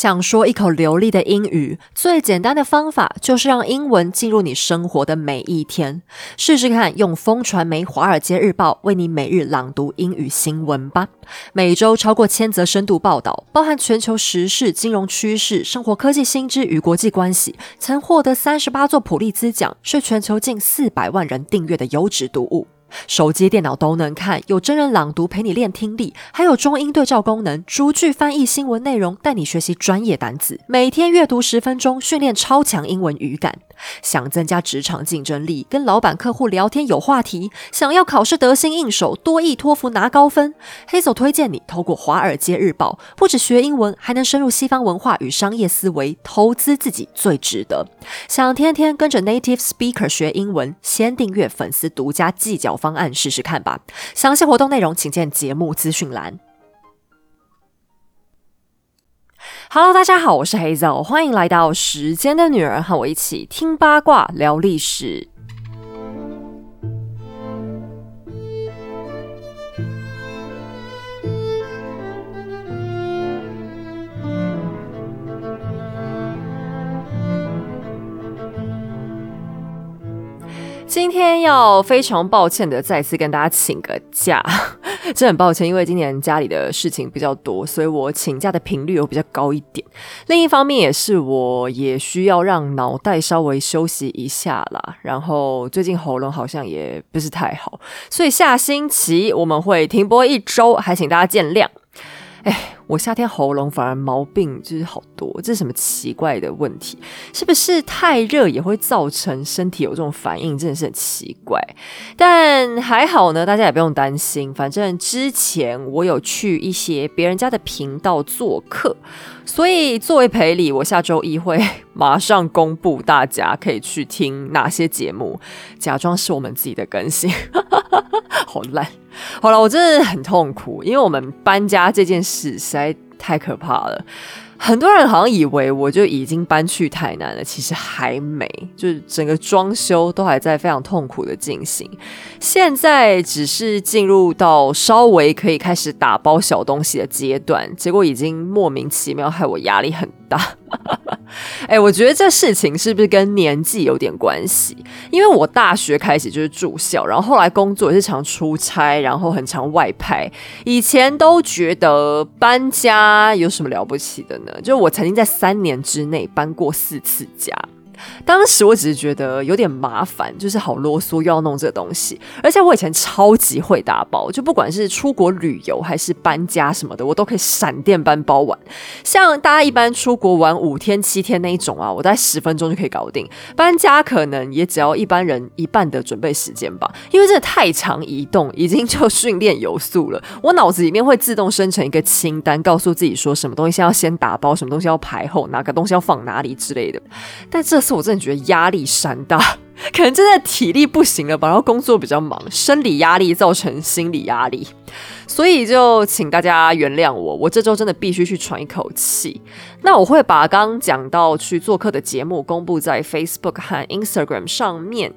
想说一口流利的英语，最简单的方法就是让英文进入你生活的每一天。试试看，用风传媒《华尔街日报》为你每日朗读英语新闻吧。每周超过千则深度报道，包含全球时事、金融趋势、生活科技新知与国际关系，曾获得三十八座普利兹奖，是全球近四百万人订阅的优质读物。手机、电脑都能看，有真人朗读陪你练听力，还有中英对照功能，逐句翻译新闻内容，带你学习专业单词。每天阅读十分钟，训练超强英文语感。想增加职场竞争力，跟老板、客户聊天有话题；想要考试得心应手，多益、托福拿高分。黑手推荐你透过《华尔街日报》，不止学英文，还能深入西方文化与商业思维，投资自己最值得。想天天跟着 native speaker 学英文，先订阅粉丝独家计较方案试试看吧。详细活动内容请见节目资讯栏。Hello，大家好，我是黑枣，欢迎来到时间的女儿，和我一起听八卦聊历史。今天要非常抱歉的再次跟大家请个假，真很抱歉，因为今年家里的事情比较多，所以我请假的频率又比较高一点。另一方面也是我也需要让脑袋稍微休息一下啦。然后最近喉咙好像也不是太好，所以下星期我们会停播一周，还请大家见谅。哎。我夏天喉咙反而毛病就是好多，这是什么奇怪的问题？是不是太热也会造成身体有这种反应？真的是很奇怪。但还好呢，大家也不用担心。反正之前我有去一些别人家的频道做客，所以作为赔礼，我下周一会马上公布大家可以去听哪些节目，假装是我们自己的更新。好烂。好了，我真的很痛苦，因为我们搬家这件事在太可怕了。很多人好像以为我就已经搬去台南了，其实还没，就是整个装修都还在非常痛苦的进行。现在只是进入到稍微可以开始打包小东西的阶段，结果已经莫名其妙害我压力很大。哎，我觉得这事情是不是跟年纪有点关系？因为我大学开始就是住校，然后后来工作也是常出差，然后很常外派。以前都觉得搬家有什么了不起的呢？就我曾经在三年之内搬过四次家。当时我只是觉得有点麻烦，就是好啰嗦，又要弄这个东西。而且我以前超级会打包，就不管是出国旅游还是搬家什么的，我都可以闪电搬包完。像大家一般出国玩五天七天那一种啊，我大概十分钟就可以搞定。搬家可能也只要一般人一半的准备时间吧，因为真的太长移动，已经就训练有素了。我脑子里面会自动生成一个清单，告诉自己说什么东西先要先打包，什么东西要排后，哪个东西要放哪里之类的。但这。我真的觉得压力山大，可能真的体力不行了吧，然后工作比较忙，生理压力造成心理压力，所以就请大家原谅我，我这周真的必须去喘一口气。那我会把刚刚讲到去做客的节目公布在 Facebook 和 Instagram 上面。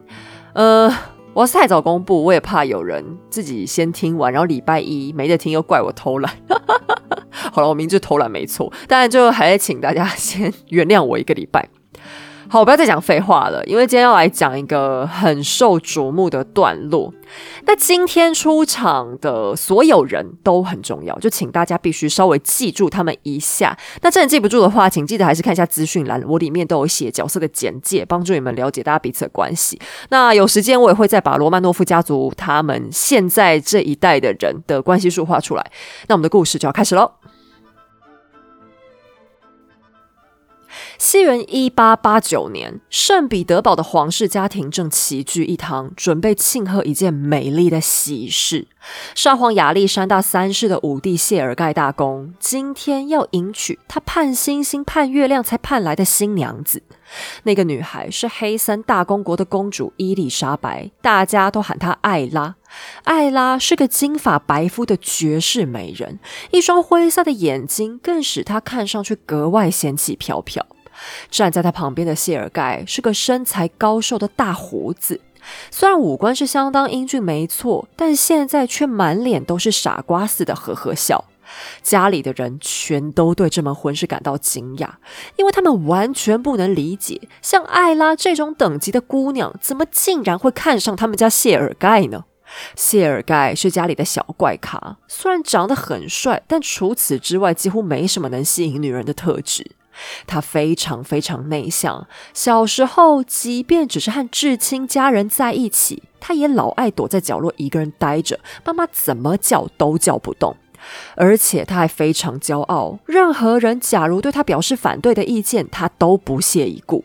呃，我要是太早公布，我也怕有人自己先听完，然后礼拜一没得听又怪我偷懒。好了，我明知偷懒没错，但就还是请大家先原谅我一个礼拜。好，我不要再讲废话了，因为今天要来讲一个很受瞩目的段落。那今天出场的所有人都很重要，就请大家必须稍微记住他们一下。那真的记不住的话，请记得还是看一下资讯栏，我里面都有写角色的简介，帮助你们了解大家彼此的关系。那有时间我也会再把罗曼诺夫家族他们现在这一代的人的关系数画出来。那我们的故事就要开始喽。西元一八八九年，圣彼得堡的皇室家庭正齐聚一堂，准备庆贺一件美丽的喜事。沙皇亚历山大三世的五弟谢尔盖大公今天要迎娶他盼星星盼月亮才盼来的新娘子。那个女孩是黑森大公国的公主伊丽莎白，大家都喊她艾拉。艾拉是个金发白肤的绝世美人，一双灰色的眼睛更使她看上去格外仙气飘飘。站在她旁边的谢尔盖是个身材高瘦的大胡子，虽然五官是相当英俊，没错，但现在却满脸都是傻瓜似的呵呵笑。家里的人全都对这门婚事感到惊讶，因为他们完全不能理解，像艾拉这种等级的姑娘，怎么竟然会看上他们家谢尔盖呢？谢尔盖是家里的小怪咖，虽然长得很帅，但除此之外几乎没什么能吸引女人的特质。他非常非常内向，小时候即便只是和至亲家人在一起，他也老爱躲在角落一个人待着，妈妈怎么叫都叫不动。而且他还非常骄傲，任何人假如对他表示反对的意见，他都不屑一顾。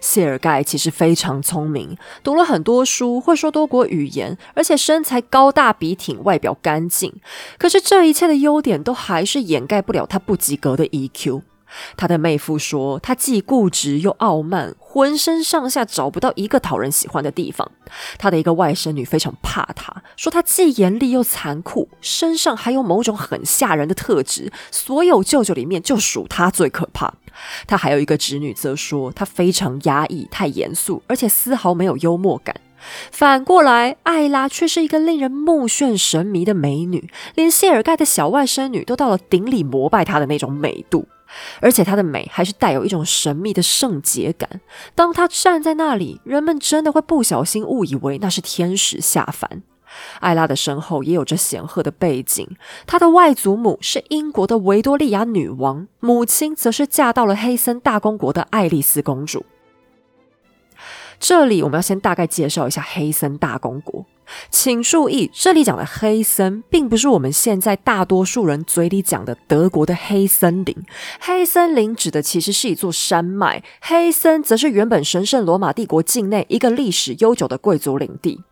谢尔盖其实非常聪明，读了很多书，会说多国语言，而且身材高大笔挺，外表干净。可是这一切的优点都还是掩盖不了他不及格的 EQ。他的妹夫说，他既固执又傲慢，浑身上下找不到一个讨人喜欢的地方。他的一个外甥女非常怕他，说他既严厉又残酷，身上还有某种很吓人的特质。所有舅舅里面，就属他最可怕。他还有一个侄女，则说他非常压抑、太严肃，而且丝毫没有幽默感。反过来，艾拉却是一个令人目眩神迷的美女，连谢尔盖的小外甥女都到了顶礼膜拜她的那种美度。而且她的美还是带有一种神秘的圣洁感。当她站在那里，人们真的会不小心误以为那是天使下凡。艾拉的身后也有着显赫的背景，她的外祖母是英国的维多利亚女王，母亲则是嫁到了黑森大公国的爱丽丝公主。这里我们要先大概介绍一下黑森大公国。请注意，这里讲的黑森，并不是我们现在大多数人嘴里讲的德国的黑森林。黑森林指的其实是一座山脉，黑森则是原本神圣罗马帝国境内一个历史悠久的贵族领地。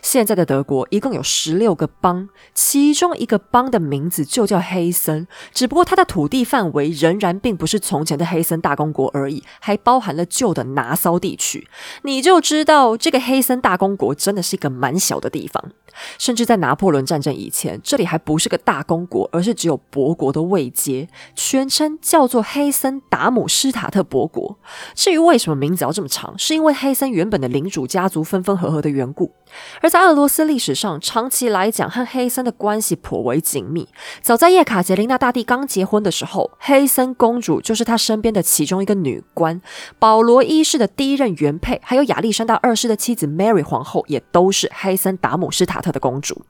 现在的德国一共有十六个邦，其中一个邦的名字就叫黑森，只不过它的土地范围仍然并不是从前的黑森大公国而已，还包含了旧的拿骚地区。你就知道这个黑森大公国真的是一个蛮小的地方。甚至在拿破仑战争以前，这里还不是个大公国，而是只有伯国的位阶，全称叫做黑森达姆施塔特伯国。至于为什么名字要这么长，是因为黑森原本的领主家族分分合合的缘故。而在俄罗斯历史上，长期来讲和黑森的关系颇为紧密。早在叶卡捷琳娜大帝刚结婚的时候，黑森公主就是他身边的其中一个女官，保罗一世的第一任原配，还有亚历山大二世的妻子 Mary 皇后，也都是黑森达姆施塔。特的公主，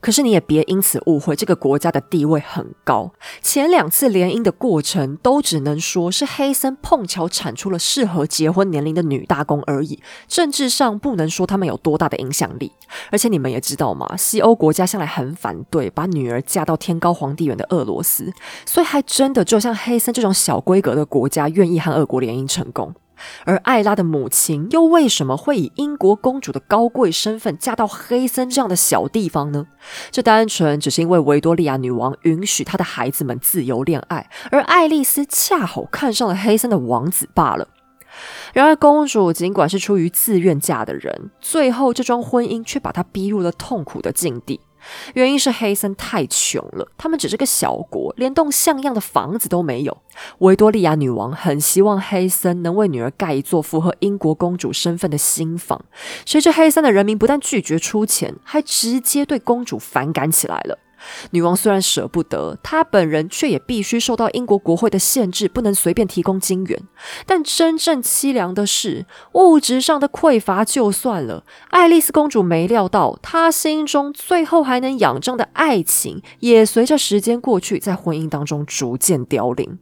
可是你也别因此误会，这个国家的地位很高。前两次联姻的过程，都只能说是黑森碰巧产出了适合结婚年龄的女大公而已。政治上不能说他们有多大的影响力。而且你们也知道嘛，西欧国家向来很反对把女儿嫁到天高皇帝远的俄罗斯，所以还真的就像黑森这种小规格的国家，愿意和俄国联姻成功。而艾拉的母亲又为什么会以英国公主的高贵身份嫁到黑森这样的小地方呢？这单纯只是因为维多利亚女王允许她的孩子们自由恋爱，而爱丽丝恰好看上了黑森的王子罢了。然而，公主尽管是出于自愿嫁的人，最后这桩婚姻却把她逼入了痛苦的境地。原因是黑森太穷了，他们只是个小国，连栋像样的房子都没有。维多利亚女王很希望黑森能为女儿盖一座符合英国公主身份的新房，谁知黑森的人民不但拒绝出钱，还直接对公主反感起来了。女王虽然舍不得，她本人却也必须受到英国国会的限制，不能随便提供金元。但真正凄凉的是，物质上的匮乏就算了，爱丽丝公主没料到，她心中最后还能仰仗的爱情，也随着时间过去，在婚姻当中逐渐凋零。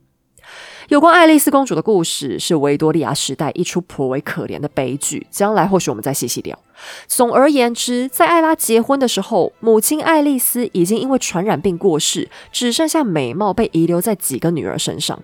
有关爱丽丝公主的故事，是维多利亚时代一出颇为可怜的悲剧。将来或许我们再细细聊。总而言之，在艾拉结婚的时候，母亲爱丽丝已经因为传染病过世，只剩下美貌被遗留在几个女儿身上。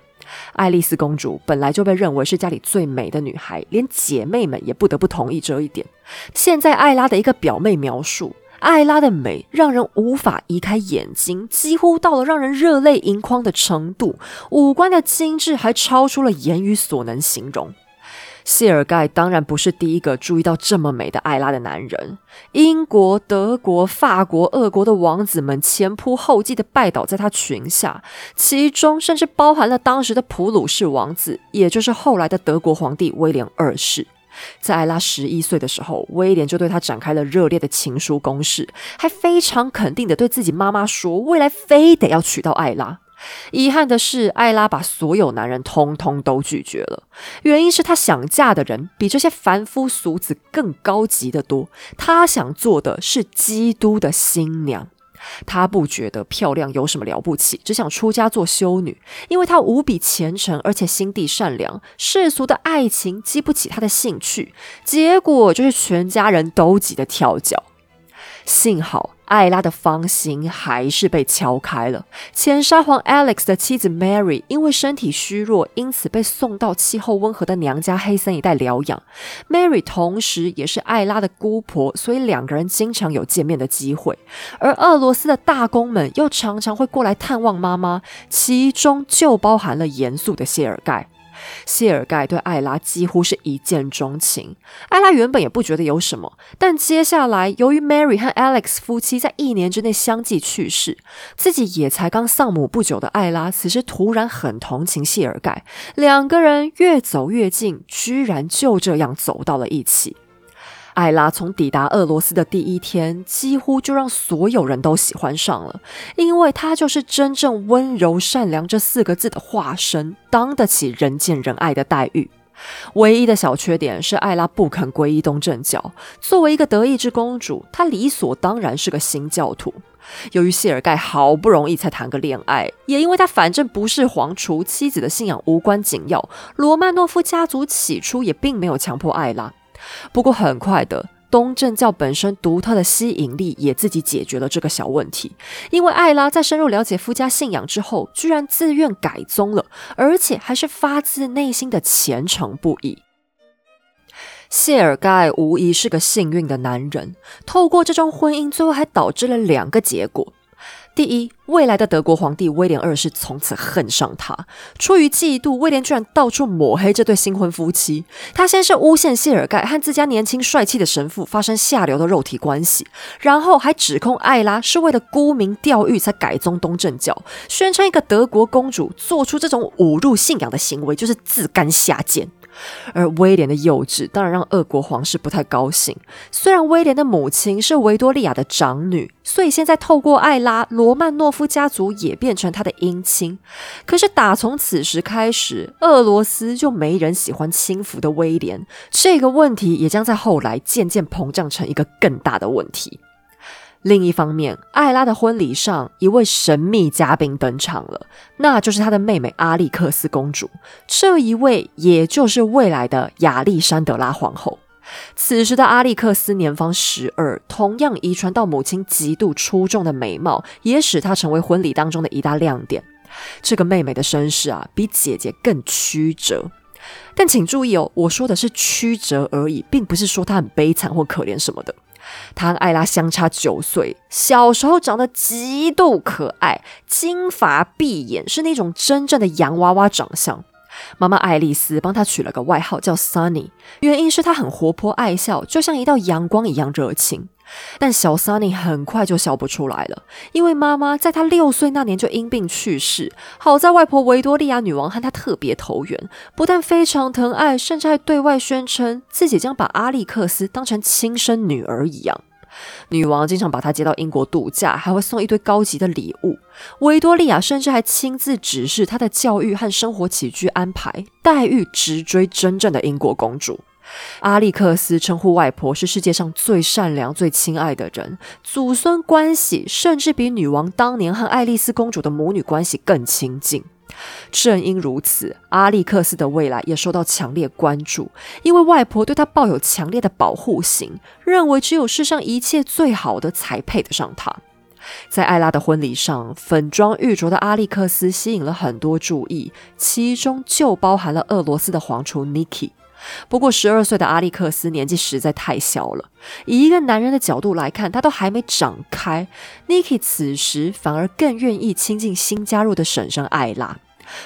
爱丽丝公主本来就被认为是家里最美的女孩，连姐妹们也不得不同意这一点。现在艾拉的一个表妹描述。艾拉的美让人无法移开眼睛，几乎到了让人热泪盈眶的程度。五官的精致还超出了言语所能形容。谢尔盖当然不是第一个注意到这么美的艾拉的男人。英国、德国、法国、俄国的王子们前仆后继的拜倒在他裙下，其中甚至包含了当时的普鲁士王子，也就是后来的德国皇帝威廉二世。在艾拉十一岁的时候，威廉就对她展开了热烈的情书攻势，还非常肯定的对自己妈妈说，未来非得要娶到艾拉。遗憾的是，艾拉把所有男人通通都拒绝了，原因是她想嫁的人比这些凡夫俗子更高级的多，她想做的是基督的新娘。她不觉得漂亮有什么了不起，只想出家做修女，因为她无比虔诚，而且心地善良。世俗的爱情激不起她的兴趣，结果就是全家人都急得跳脚。幸好。艾拉的芳心还是被敲开了。前沙皇 Alex 的妻子 Mary 因为身体虚弱，因此被送到气候温和的娘家黑森一带疗养。Mary 同时也是艾拉的姑婆，所以两个人经常有见面的机会。而俄罗斯的大公们又常常会过来探望妈妈，其中就包含了严肃的谢尔盖。谢尔盖对艾拉几乎是一见钟情。艾拉原本也不觉得有什么，但接下来由于 Mary 和 Alex 夫妻在一年之内相继去世，自己也才刚丧母不久的艾拉，此时突然很同情谢尔盖，两个人越走越近，居然就这样走到了一起。艾拉从抵达俄罗斯的第一天，几乎就让所有人都喜欢上了，因为她就是真正温柔善良这四个字的化身，当得起人见人爱的待遇。唯一的小缺点是艾拉不肯皈依东正教。作为一个德意志公主，她理所当然是个新教徒。由于谢尔盖好不容易才谈个恋爱，也因为他反正不是皇储，妻子的信仰无关紧要，罗曼诺夫家族起初也并没有强迫艾拉。不过很快的，东正教本身独特的吸引力也自己解决了这个小问题。因为艾拉在深入了解夫家信仰之后，居然自愿改宗了，而且还是发自内心的虔诚不已。谢尔盖无疑是个幸运的男人，透过这桩婚姻，最后还导致了两个结果。第一，未来的德国皇帝威廉二世从此恨上他。出于嫉妒，威廉居然到处抹黑这对新婚夫妻。他先是诬陷谢尔盖和自家年轻帅气的神父发生下流的肉体关系，然后还指控艾拉是为了沽名钓誉才改宗东正教，宣称一个德国公主做出这种侮辱信仰的行为就是自甘下贱。而威廉的幼稚当然让俄国皇室不太高兴。虽然威廉的母亲是维多利亚的长女，所以现在透过艾拉，罗曼诺夫家族也变成他的姻亲。可是打从此时开始，俄罗斯就没人喜欢轻浮的威廉。这个问题也将在后来渐渐膨胀成一个更大的问题。另一方面，艾拉的婚礼上，一位神秘嘉宾登场了，那就是她的妹妹阿历克斯公主。这一位，也就是未来的亚历山德拉皇后。此时的阿历克斯年方十二，同样遗传到母亲极度出众的美貌，也使她成为婚礼当中的一大亮点。这个妹妹的身世啊，比姐姐更曲折。但请注意哦，我说的是曲折而已，并不是说她很悲惨或可怜什么的。他和艾拉相差九岁，小时候长得极度可爱，金发碧眼，是那种真正的洋娃娃长相。妈妈爱丽丝帮他取了个外号叫 Sunny，原因是她很活泼爱笑，就像一道阳光一样热情。但小 Sunny 很快就笑不出来了，因为妈妈在她六岁那年就因病去世。好在外婆维多利亚女王和她特别投缘，不但非常疼爱，甚至还对外宣称自己将把阿历克斯当成亲生女儿一样。女王经常把她接到英国度假，还会送一堆高级的礼物。维多利亚甚至还亲自指示她的教育和生活起居安排，待遇直追真正的英国公主。阿历克斯称呼外婆是世界上最善良、最亲爱的人，祖孙关系甚至比女王当年和爱丽丝公主的母女关系更亲近。正因如此，阿历克斯的未来也受到强烈关注，因为外婆对他抱有强烈的保护型，认为只有世上一切最好的才配得上他。在艾拉的婚礼上，粉妆玉琢的阿历克斯吸引了很多注意，其中就包含了俄罗斯的皇储 Niki。不过，十二岁的阿历克斯年纪实在太小了，以一个男人的角度来看，他都还没长开。Niki 此时反而更愿意亲近新加入的婶婶艾拉。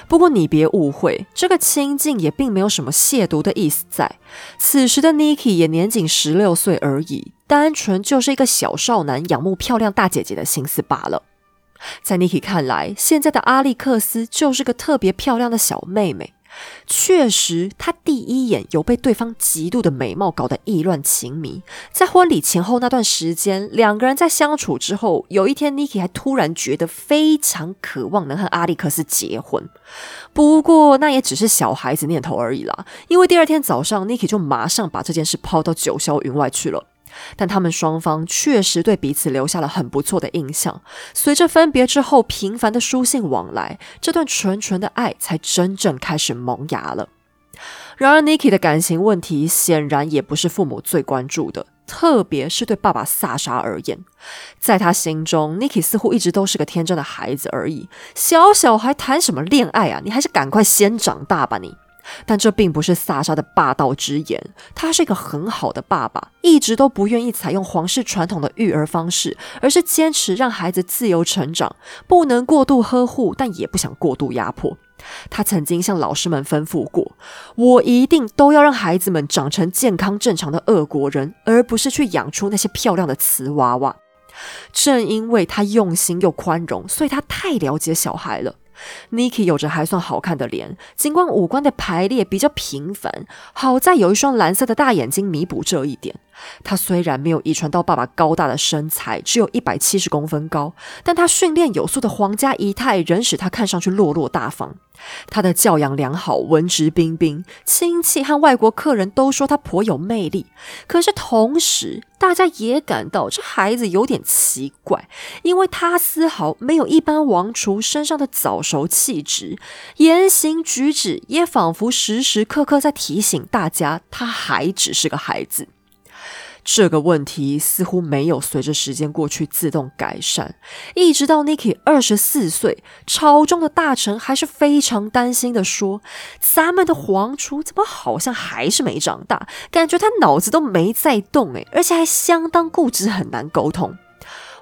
不过你别误会，这个亲近也并没有什么亵渎的意思在。此时的 Niki 也年仅十六岁而已，单纯就是一个小少男仰慕漂亮大姐姐的心思罢了。在 Niki 看来，现在的阿历克斯就是个特别漂亮的小妹妹。确实，他第一眼有被对方极度的美貌搞得意乱情迷。在婚礼前后那段时间，两个人在相处之后，有一天，Niki 还突然觉得非常渴望能和阿历克斯结婚。不过，那也只是小孩子念头而已啦。因为第二天早上，Niki 就马上把这件事抛到九霄云外去了。但他们双方确实对彼此留下了很不错的印象。随着分别之后频繁的书信往来，这段纯纯的爱才真正开始萌芽了。然而，Niki 的感情问题显然也不是父母最关注的，特别是对爸爸萨沙而言，在他心中，Niki 似乎一直都是个天真的孩子而已。小小还谈什么恋爱啊？你还是赶快先长大吧，你。但这并不是萨沙的霸道之言，他是一个很好的爸爸，一直都不愿意采用皇室传统的育儿方式，而是坚持让孩子自由成长，不能过度呵护，但也不想过度压迫。他曾经向老师们吩咐过：“我一定都要让孩子们长成健康正常的俄国人，而不是去养出那些漂亮的瓷娃娃。”正因为他用心又宽容，所以他太了解小孩了。Niki 有着还算好看的脸，尽管五官的排列比较平凡，好在有一双蓝色的大眼睛弥补这一点。他虽然没有遗传到爸爸高大的身材，只有一百七十公分高，但他训练有素的皇家仪态仍使他看上去落落大方。他的教养良好，文质彬彬，亲戚和外国客人都说他颇有魅力。可是同时，大家也感到这孩子有点奇怪，因为他丝毫没有一般王储身上的早熟气质，言行举止也仿佛时时刻刻在提醒大家，他还只是个孩子。这个问题似乎没有随着时间过去自动改善，一直到 Niki 二十四岁，朝中的大臣还是非常担心的说：“咱们的皇储怎么好像还是没长大？感觉他脑子都没在动诶，而且还相当固执，很难沟通。”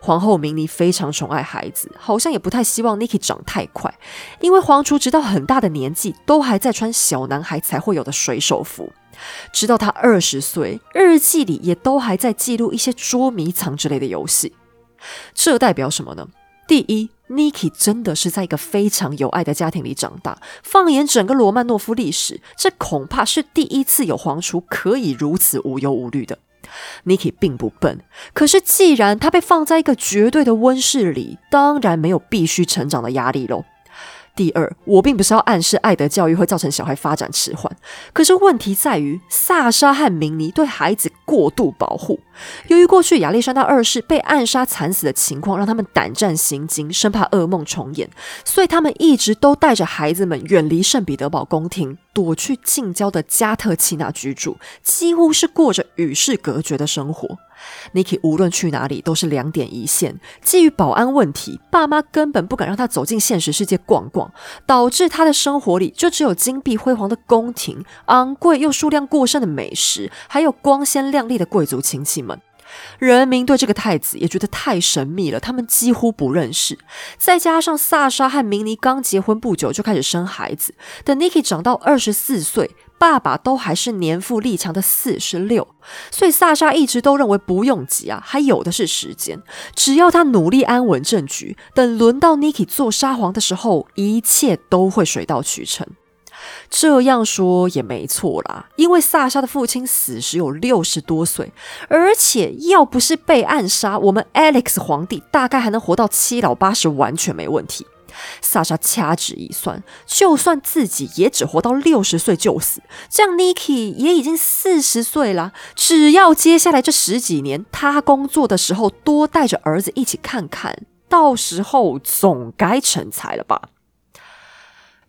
皇后明妮非常宠爱孩子，好像也不太希望 Niki 长太快，因为皇储直到很大的年纪都还在穿小男孩才会有的水手服。直到他二十岁，日记里也都还在记录一些捉迷藏之类的游戏。这代表什么呢？第一，Niki 真的是在一个非常有爱的家庭里长大。放眼整个罗曼诺夫历史，这恐怕是第一次有皇储可以如此无忧无虑的。Niki 并不笨，可是既然他被放在一个绝对的温室里，当然没有必须成长的压力喽。第二，我并不是要暗示爱的教育会造成小孩发展迟缓，可是问题在于萨沙和明尼对孩子过度保护。由于过去亚历山大二世被暗杀惨死的情况，让他们胆战心惊，生怕噩梦重演，所以他们一直都带着孩子们远离圣彼得堡宫廷，躲去近郊的加特契纳居住，几乎是过着与世隔绝的生活。Niki 无论去哪里都是两点一线。基于保安问题，爸妈根本不敢让他走进现实世界逛逛，导致他的生活里就只有金碧辉煌的宫廷、昂贵又数量过剩的美食，还有光鲜亮丽的贵族亲戚们。人民对这个太子也觉得太神秘了，他们几乎不认识。再加上萨莎和明尼刚结婚不久就开始生孩子，等 Niki 长到二十四岁。爸爸都还是年富力强的四十六，所以萨沙一直都认为不用急啊，还有的是时间。只要他努力安稳政局，等轮到 Niki 做沙皇的时候，一切都会水到渠成。这样说也没错啦，因为萨沙的父亲死时有六十多岁，而且要不是被暗杀，我们 Alex 皇帝大概还能活到七老八十，完全没问题。萨莎掐指一算，就算自己也只活到六十岁就死，这样 Niki 也已经四十岁了。只要接下来这十几年，他工作的时候多带着儿子一起看看，到时候总该成才了吧。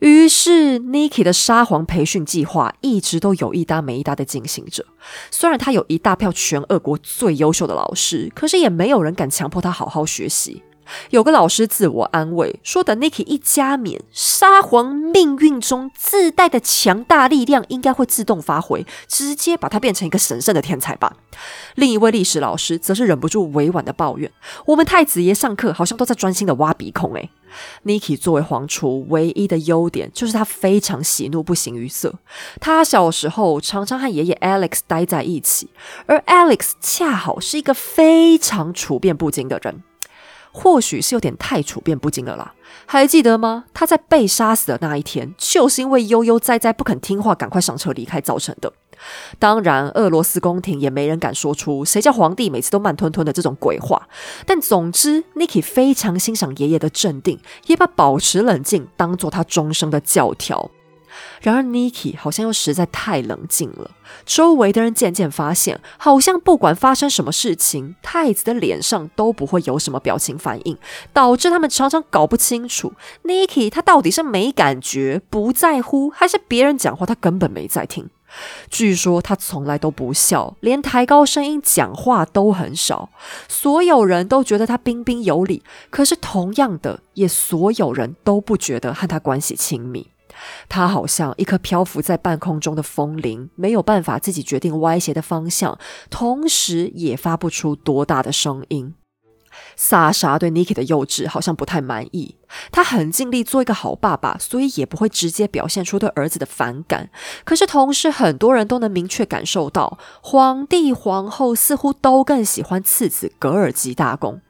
于是，Niki 的沙皇培训计划一直都有一搭没一搭的进行着。虽然他有一大票全俄国最优秀的老师，可是也没有人敢强迫他好好学习。有个老师自我安慰说：“等 Niki 一加冕，沙皇命运中自带的强大力量应该会自动发挥，直接把他变成一个神圣的天才吧。”另一位历史老师则是忍不住委婉的抱怨：“我们太子爷上课好像都在专心的挖鼻孔。”诶 n i k i 作为皇储，唯一的优点就是他非常喜怒不形于色。他小时候常常和爷爷 Alex 待在一起，而 Alex 恰好是一个非常处变不惊的人。或许是有点太处变不惊了啦。还记得吗？他在被杀死的那一天，就是因为悠悠哉哉不肯听话，赶快上车离开造成的。当然，俄罗斯宫廷也没人敢说出谁叫皇帝每次都慢吞吞的这种鬼话。但总之，Niki 非常欣赏爷爷的镇定，也把保持冷静当做他终生的教条。然而，Niki 好像又实在太冷静了。周围的人渐渐发现，好像不管发生什么事情，太子的脸上都不会有什么表情反应，导致他们常常搞不清楚 Niki 他到底是没感觉、不在乎，还是别人讲话他根本没在听。据说他从来都不笑，连抬高声音讲话都很少。所有人都觉得他彬彬有礼，可是同样的，也所有人都不觉得和他关系亲密。他好像一颗漂浮在半空中的风铃，没有办法自己决定歪斜的方向，同时也发不出多大的声音。萨莎对 Niki 的幼稚好像不太满意，他很尽力做一个好爸爸，所以也不会直接表现出对儿子的反感。可是同时，很多人都能明确感受到，皇帝、皇后似乎都更喜欢次子格尔吉大公。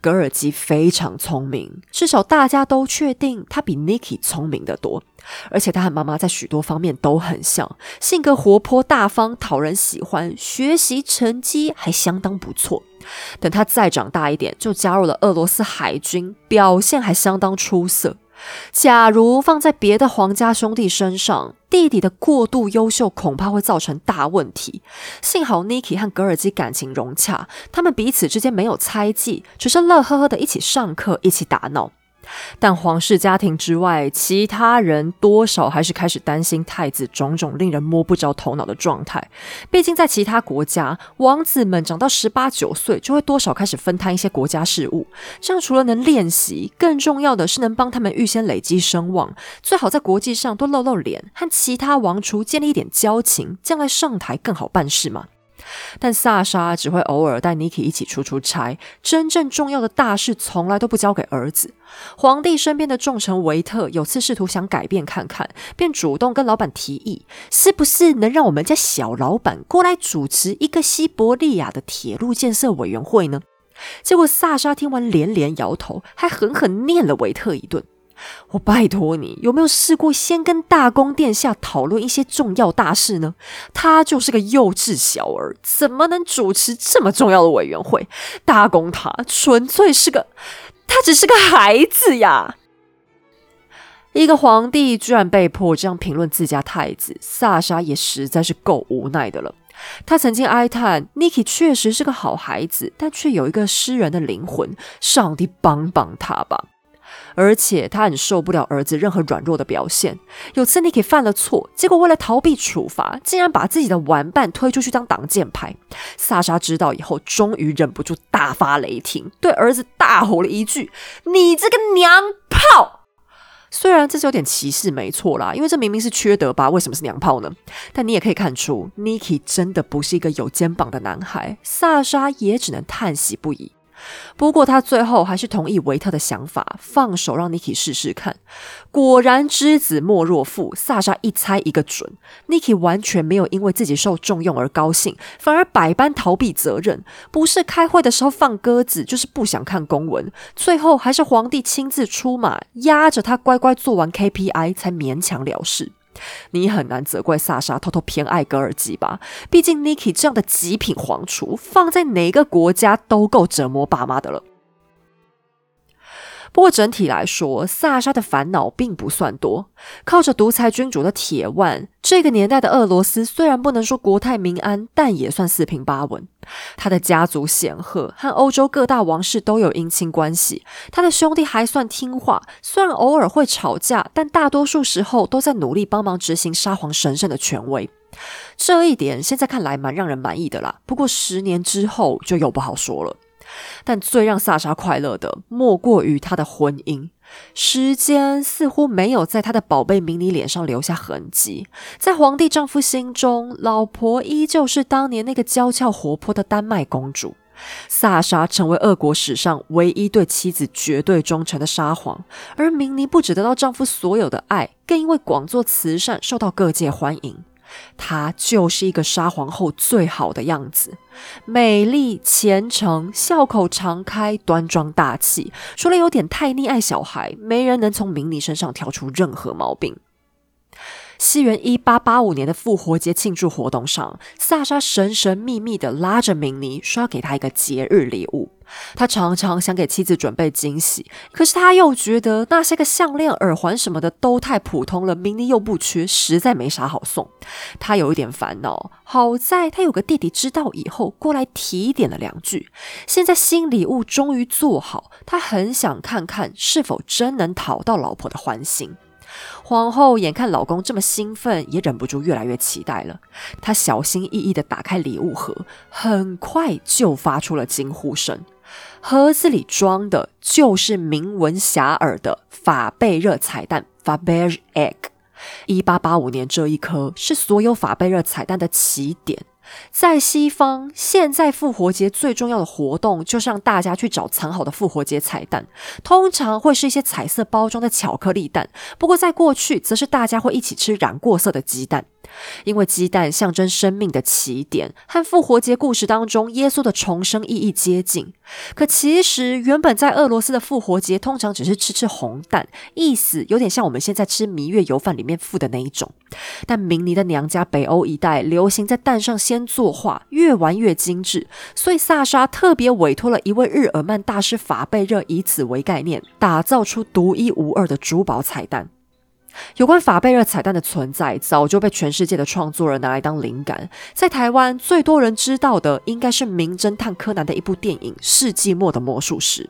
格尔基非常聪明，至少大家都确定他比 Niki 聪明得多。而且他和妈妈在许多方面都很像，性格活泼大方，讨人喜欢，学习成绩还相当不错。等他再长大一点，就加入了俄罗斯海军，表现还相当出色。假如放在别的皇家兄弟身上，弟弟的过度优秀恐怕会造成大问题。幸好 Niki 和格尔基感情融洽，他们彼此之间没有猜忌，只是乐呵呵的一起上课，一起打闹。但皇室家庭之外，其他人多少还是开始担心太子种种令人摸不着头脑的状态。毕竟在其他国家，王子们长到十八九岁就会多少开始分摊一些国家事务，这样除了能练习，更重要的是能帮他们预先累积声望。最好在国际上多露露脸，和其他王储建立一点交情，将来上台更好办事嘛。但萨莎只会偶尔带 Niki 一起出出差，真正重要的大事从来都不交给儿子。皇帝身边的重臣维特有次试图想改变看看，便主动跟老板提议，是不是能让我们家小老板过来主持一个西伯利亚的铁路建设委员会呢？结果萨莎听完连连摇头，还狠狠念了维特一顿。我拜托你，有没有试过先跟大公殿下讨论一些重要大事呢？他就是个幼稚小儿，怎么能主持这么重要的委员会？大公他纯粹是个，他只是个孩子呀！一个皇帝居然被迫这样评论自家太子，萨莎也实在是够无奈的了。他曾经哀叹，Niki 确实是个好孩子，但却有一个诗人的灵魂，上帝帮帮他吧！而且他很受不了儿子任何软弱的表现。有次 Niki 犯了错，结果为了逃避处罚，竟然把自己的玩伴推出去当挡箭牌。萨莎知道以后，终于忍不住大发雷霆，对儿子大吼了一句：“你这个娘炮！”虽然这是有点歧视，没错啦，因为这明明是缺德吧？为什么是娘炮呢？但你也可以看出，Niki 真的不是一个有肩膀的男孩。萨莎也只能叹息不已。不过他最后还是同意维特的想法，放手让 Niki 试试看。果然知子莫若父，萨莎一猜一个准。Niki 完全没有因为自己受重用而高兴，反而百般逃避责任，不是开会的时候放鸽子，就是不想看公文。最后还是皇帝亲自出马，压着他乖乖做完 KPI，才勉强了事。你很难责怪萨莎偷偷偏爱格尔基吧？毕竟 Niki 这样的极品皇厨，放在哪个国家都够折磨爸妈的了。不过整体来说，萨莎的烦恼并不算多。靠着独裁君主的铁腕，这个年代的俄罗斯虽然不能说国泰民安，但也算四平八稳。他的家族显赫，和欧洲各大王室都有姻亲关系。他的兄弟还算听话，虽然偶尔会吵架，但大多数时候都在努力帮忙执行沙皇神圣的权威。这一点现在看来蛮让人满意的啦。不过十年之后就又不好说了。但最让萨莎快乐的，莫过于她的婚姻。时间似乎没有在她的宝贝迷你脸上留下痕迹，在皇帝丈夫心中，老婆依旧是当年那个娇俏活泼的丹麦公主。萨莎成为俄国史上唯一对妻子绝对忠诚的沙皇，而明妮不只得到丈夫所有的爱，更因为广做慈善受到各界欢迎。她就是一个沙皇后最好的样子，美丽、虔诚、笑口常开、端庄大气。除了有点太溺爱小孩，没人能从明妮身上挑出任何毛病。西元一八八五年的复活节庆祝活动上，萨莎神神秘秘的拉着明妮，说要给她一个节日礼物。他常常想给妻子准备惊喜，可是他又觉得那些个项链、耳环什么的都太普通了，明尼又不缺，实在没啥好送。他有一点烦恼。好在他有个弟弟，知道以后过来提点了两句。现在新礼物终于做好，他很想看看是否真能讨到老婆的欢心。皇后眼看老公这么兴奋，也忍不住越来越期待了。她小心翼翼地打开礼物盒，很快就发出了惊呼声。盒子里装的就是名闻遐迩的法贝热彩蛋 （Faberge Egg）。一八八五年，这一颗是所有法贝热彩蛋的起点。在西方，现在复活节最重要的活动就是让大家去找藏好的复活节彩蛋，通常会是一些彩色包装的巧克力蛋。不过在过去，则是大家会一起吃染过色的鸡蛋。因为鸡蛋象征生命的起点，和复活节故事当中耶稣的重生意义接近。可其实，原本在俄罗斯的复活节通常只是吃吃红蛋，意思有点像我们现在吃蜜月油饭里面附的那一种。但明尼的娘家北欧一带流行在蛋上先作画，越玩越精致，所以萨莎特别委托了一位日耳曼大师法贝热，以此为概念，打造出独一无二的珠宝彩蛋。有关法贝热彩蛋的存在，早就被全世界的创作人拿来当灵感。在台湾，最多人知道的应该是名侦探柯南的一部电影《世纪末的魔术师》。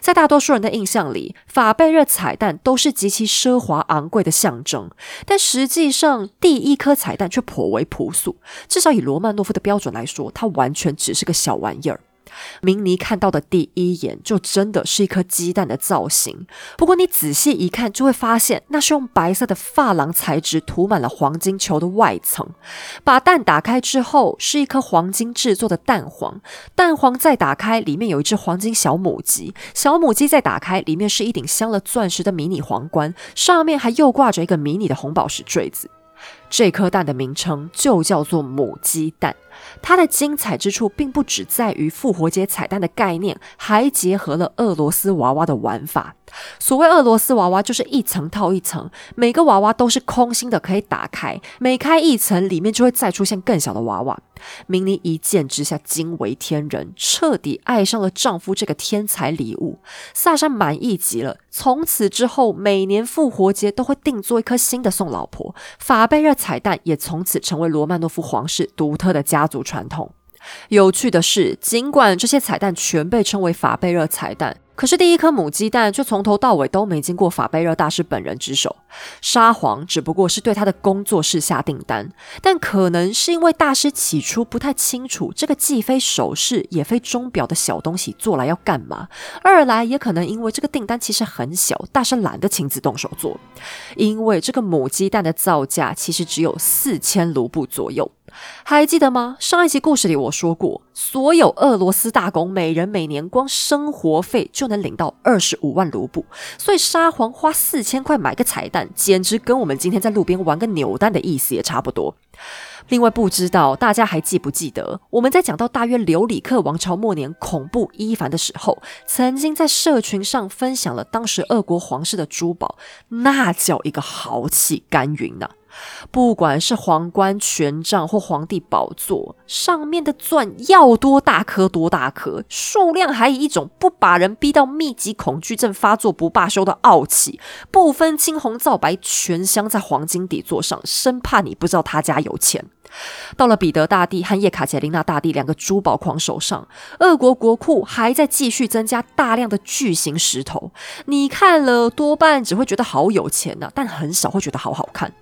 在大多数人的印象里，法贝热彩蛋都是极其奢华昂贵的象征，但实际上，第一颗彩蛋却颇为朴素。至少以罗曼诺夫的标准来说，它完全只是个小玩意儿。明尼看到的第一眼就真的是一颗鸡蛋的造型，不过你仔细一看，就会发现那是用白色的珐琅材质涂满了黄金球的外层。把蛋打开之后，是一颗黄金制作的蛋黄，蛋黄再打开，里面有一只黄金小母鸡，小母鸡再打开，里面是一顶镶了钻石的迷你皇冠，上面还又挂着一个迷你的红宝石坠子。这颗蛋的名称就叫做母鸡蛋。它的精彩之处并不只在于复活节彩蛋的概念，还结合了俄罗斯娃娃的玩法。所谓俄罗斯娃娃，就是一层套一层，每个娃娃都是空心的，可以打开，每开一层，里面就会再出现更小的娃娃。明妮一见之下惊为天人，彻底爱上了丈夫这个天才礼物。萨莎满意极了，从此之后，每年复活节都会定做一颗新的送老婆。法贝热彩蛋也从此成为罗曼诺夫皇室独特的家族传统。有趣的是，尽管这些彩蛋全被称为法贝热彩蛋。可是第一颗母鸡蛋却从头到尾都没经过法贝热大师本人之手，沙皇只不过是对他的工作室下订单，但可能是因为大师起初不太清楚这个既非首饰也非钟表的小东西做来要干嘛，二来也可能因为这个订单其实很小，大师懒得亲自动手做，因为这个母鸡蛋的造价其实只有四千卢布左右。还记得吗？上一集故事里我说过，所有俄罗斯大公每人每年光生活费就能领到二十五万卢布，所以沙皇花四千块买个彩蛋，简直跟我们今天在路边玩个扭蛋的意思也差不多。另外，不知道大家还记不记得，我们在讲到大约留里克王朝末年恐怖伊凡的时候，曾经在社群上分享了当时俄国皇室的珠宝，那叫一个豪气干云呐！不管是皇冠、权杖或皇帝宝座上面的钻，要多大颗多大颗，数量还以一种不把人逼到密集恐惧症发作不罢休的傲气，不分青红皂白，全镶在黄金底座上，生怕你不知道他家有钱。到了彼得大帝和叶卡捷琳娜大帝两个珠宝狂手上，俄国国库还在继续增加大量的巨型石头。你看了多半只会觉得好有钱呐，但很少会觉得好好看。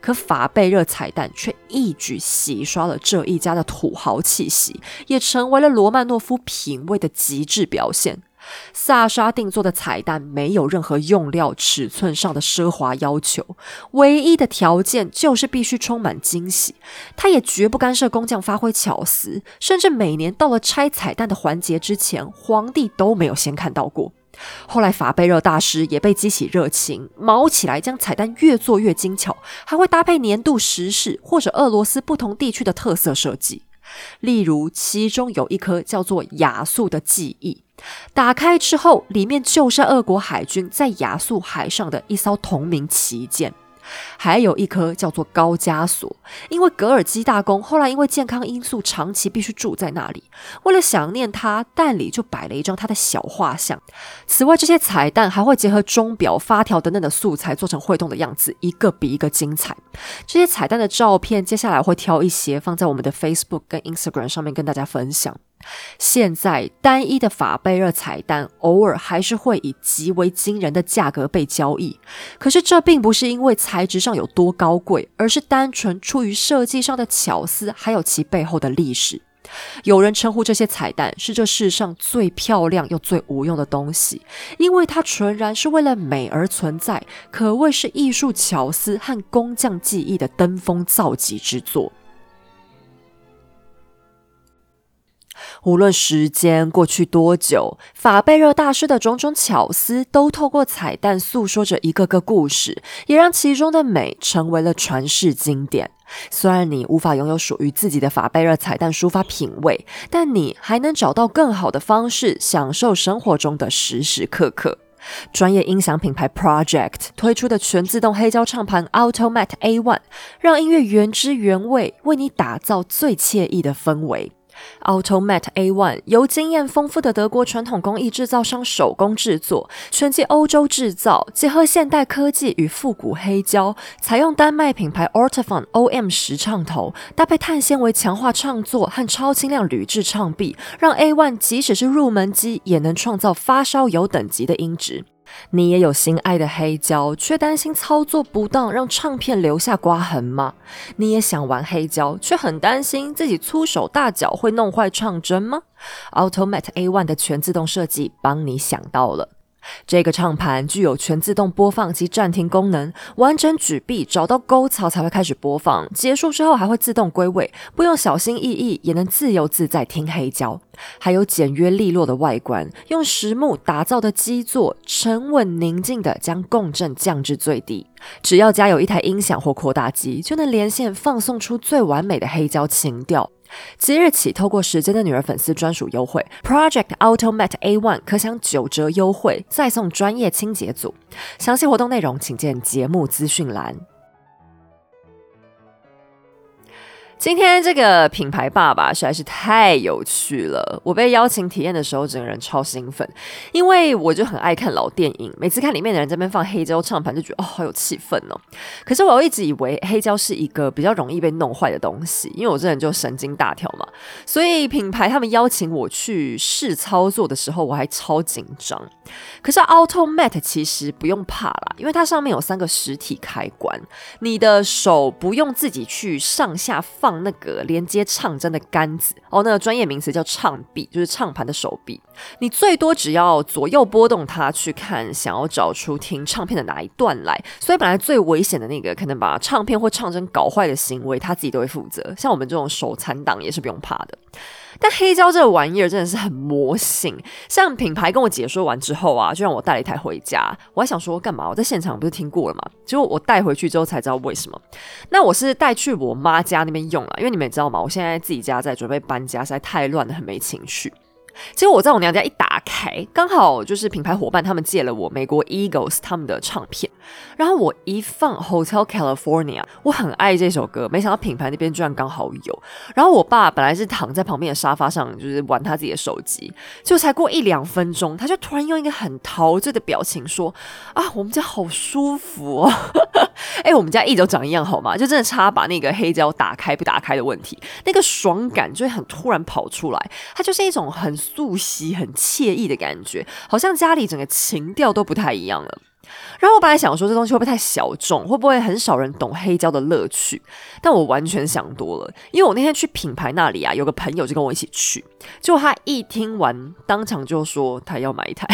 可法贝热彩蛋却一举洗刷了这一家的土豪气息，也成为了罗曼诺夫品味的极致表现。萨莎定做的彩蛋没有任何用料、尺寸上的奢华要求，唯一的条件就是必须充满惊喜。他也绝不干涉工匠发挥巧思，甚至每年到了拆彩蛋的环节之前，皇帝都没有先看到过。后来法贝热大师也被激起热情，毛起来将彩蛋越做越精巧，还会搭配年度时事或者俄罗斯不同地区的特色设计。例如，其中有一颗叫做雅素的记忆，打开之后，里面就是俄国海军在亚速海上的一艘同名旗舰。还有一颗叫做高加索，因为格尔基大公后来因为健康因素长期必须住在那里，为了想念他，蛋里就摆了一张他的小画像。此外，这些彩蛋还会结合钟表、发条等等的素材做成会动的样子，一个比一个精彩。这些彩蛋的照片，接下来会挑一些放在我们的 Facebook 跟 Instagram 上面跟大家分享。现在单一的法贝热彩蛋偶尔还是会以极为惊人的价格被交易，可是这并不是因为材质上有多高贵，而是单纯出于设计上的巧思，还有其背后的历史。有人称呼这些彩蛋是这世上最漂亮又最无用的东西，因为它纯然是为了美而存在，可谓是艺术巧思和工匠技艺的登峰造极之作。无论时间过去多久，法贝热大师的种种巧思都透过彩蛋诉说着一个个故事，也让其中的美成为了传世经典。虽然你无法拥有属于自己的法贝热彩蛋抒发品味，但你还能找到更好的方式享受生活中的时时刻刻。专业音响品牌 Project 推出的全自动黑胶唱盘 Automat A1，让音乐原汁原味，为你打造最惬意的氛围。Automat A1 由经验丰富的德国传统工艺制造商手工制作，全机欧洲制造，结合现代科技与复古黑胶，采用丹麦品牌 o r t i f o n OM 十唱头，搭配碳纤维强化唱座和超轻量铝制唱臂，让 A1 即使是入门机也能创造发烧友等级的音质。你也有心爱的黑胶，却担心操作不当让唱片留下刮痕吗？你也想玩黑胶，却很担心自己粗手大脚会弄坏唱针吗？Automat A1 的全自动设计帮你想到了。这个唱盘具有全自动播放及暂停功能，完整举臂找到沟槽才会开始播放，结束之后还会自动归位，不用小心翼翼也能自由自在听黑胶。还有简约利落的外观，用实木打造的基座，沉稳宁静的将共振降至最低。只要加有一台音响或扩大机，就能连线放送出最完美的黑胶情调。即日起，透过时间的女儿粉丝专属优惠，Project Automat A1 可享九折优惠，再送专业清洁组。详细活动内容，请见节目资讯栏。今天这个品牌爸爸实在是太有趣了！我被邀请体验的时候，整个人超兴奋，因为我就很爱看老电影，每次看里面的人在边放黑胶唱盘，就觉得哦，好有气氛哦。可是我一直以为黑胶是一个比较容易被弄坏的东西，因为我这人就神经大条嘛，所以品牌他们邀请我去试操作的时候，我还超紧张。可是 Automat 其实不用怕啦，因为它上面有三个实体开关，你的手不用自己去上下放。那个连接唱针的杆子哦，那个专业名词叫唱臂，就是唱盘的手臂。你最多只要左右拨动它去看，想要找出听唱片的哪一段来。所以本来最危险的那个，可能把唱片或唱针搞坏的行为，他自己都会负责。像我们这种手残党也是不用怕的。但黑胶这个玩意儿真的是很魔性，像品牌跟我解说完之后啊，就让我带了一台回家。我还想说干嘛？我在现场不是听过了吗？结果我带回去之后才知道为什么。那我是带去我妈家那边用了，因为你们也知道嘛，我现在自己家在准备搬家，实在太乱了，很没情绪。结果我在我娘家一打开，刚好就是品牌伙伴他们借了我美国 Eagles 他们的唱片，然后我一放 Hotel California，我很爱这首歌，没想到品牌那边居然刚好有。然后我爸本来是躺在旁边的沙发上，就是玩他自己的手机，就才过一两分钟，他就突然用一个很陶醉的表情说：“啊，我们家好舒服哦！” 哎，我们家一直都长一样好吗？就真的差把那个黑胶打开不打开的问题，那个爽感就会很突然跑出来，它就是一种很。素洗很惬意的感觉，好像家里整个情调都不太一样了。然后我本来想说这东西会不会太小众，会不会很少人懂黑胶的乐趣？但我完全想多了，因为我那天去品牌那里啊，有个朋友就跟我一起去，结果他一听完，当场就说他要买一台。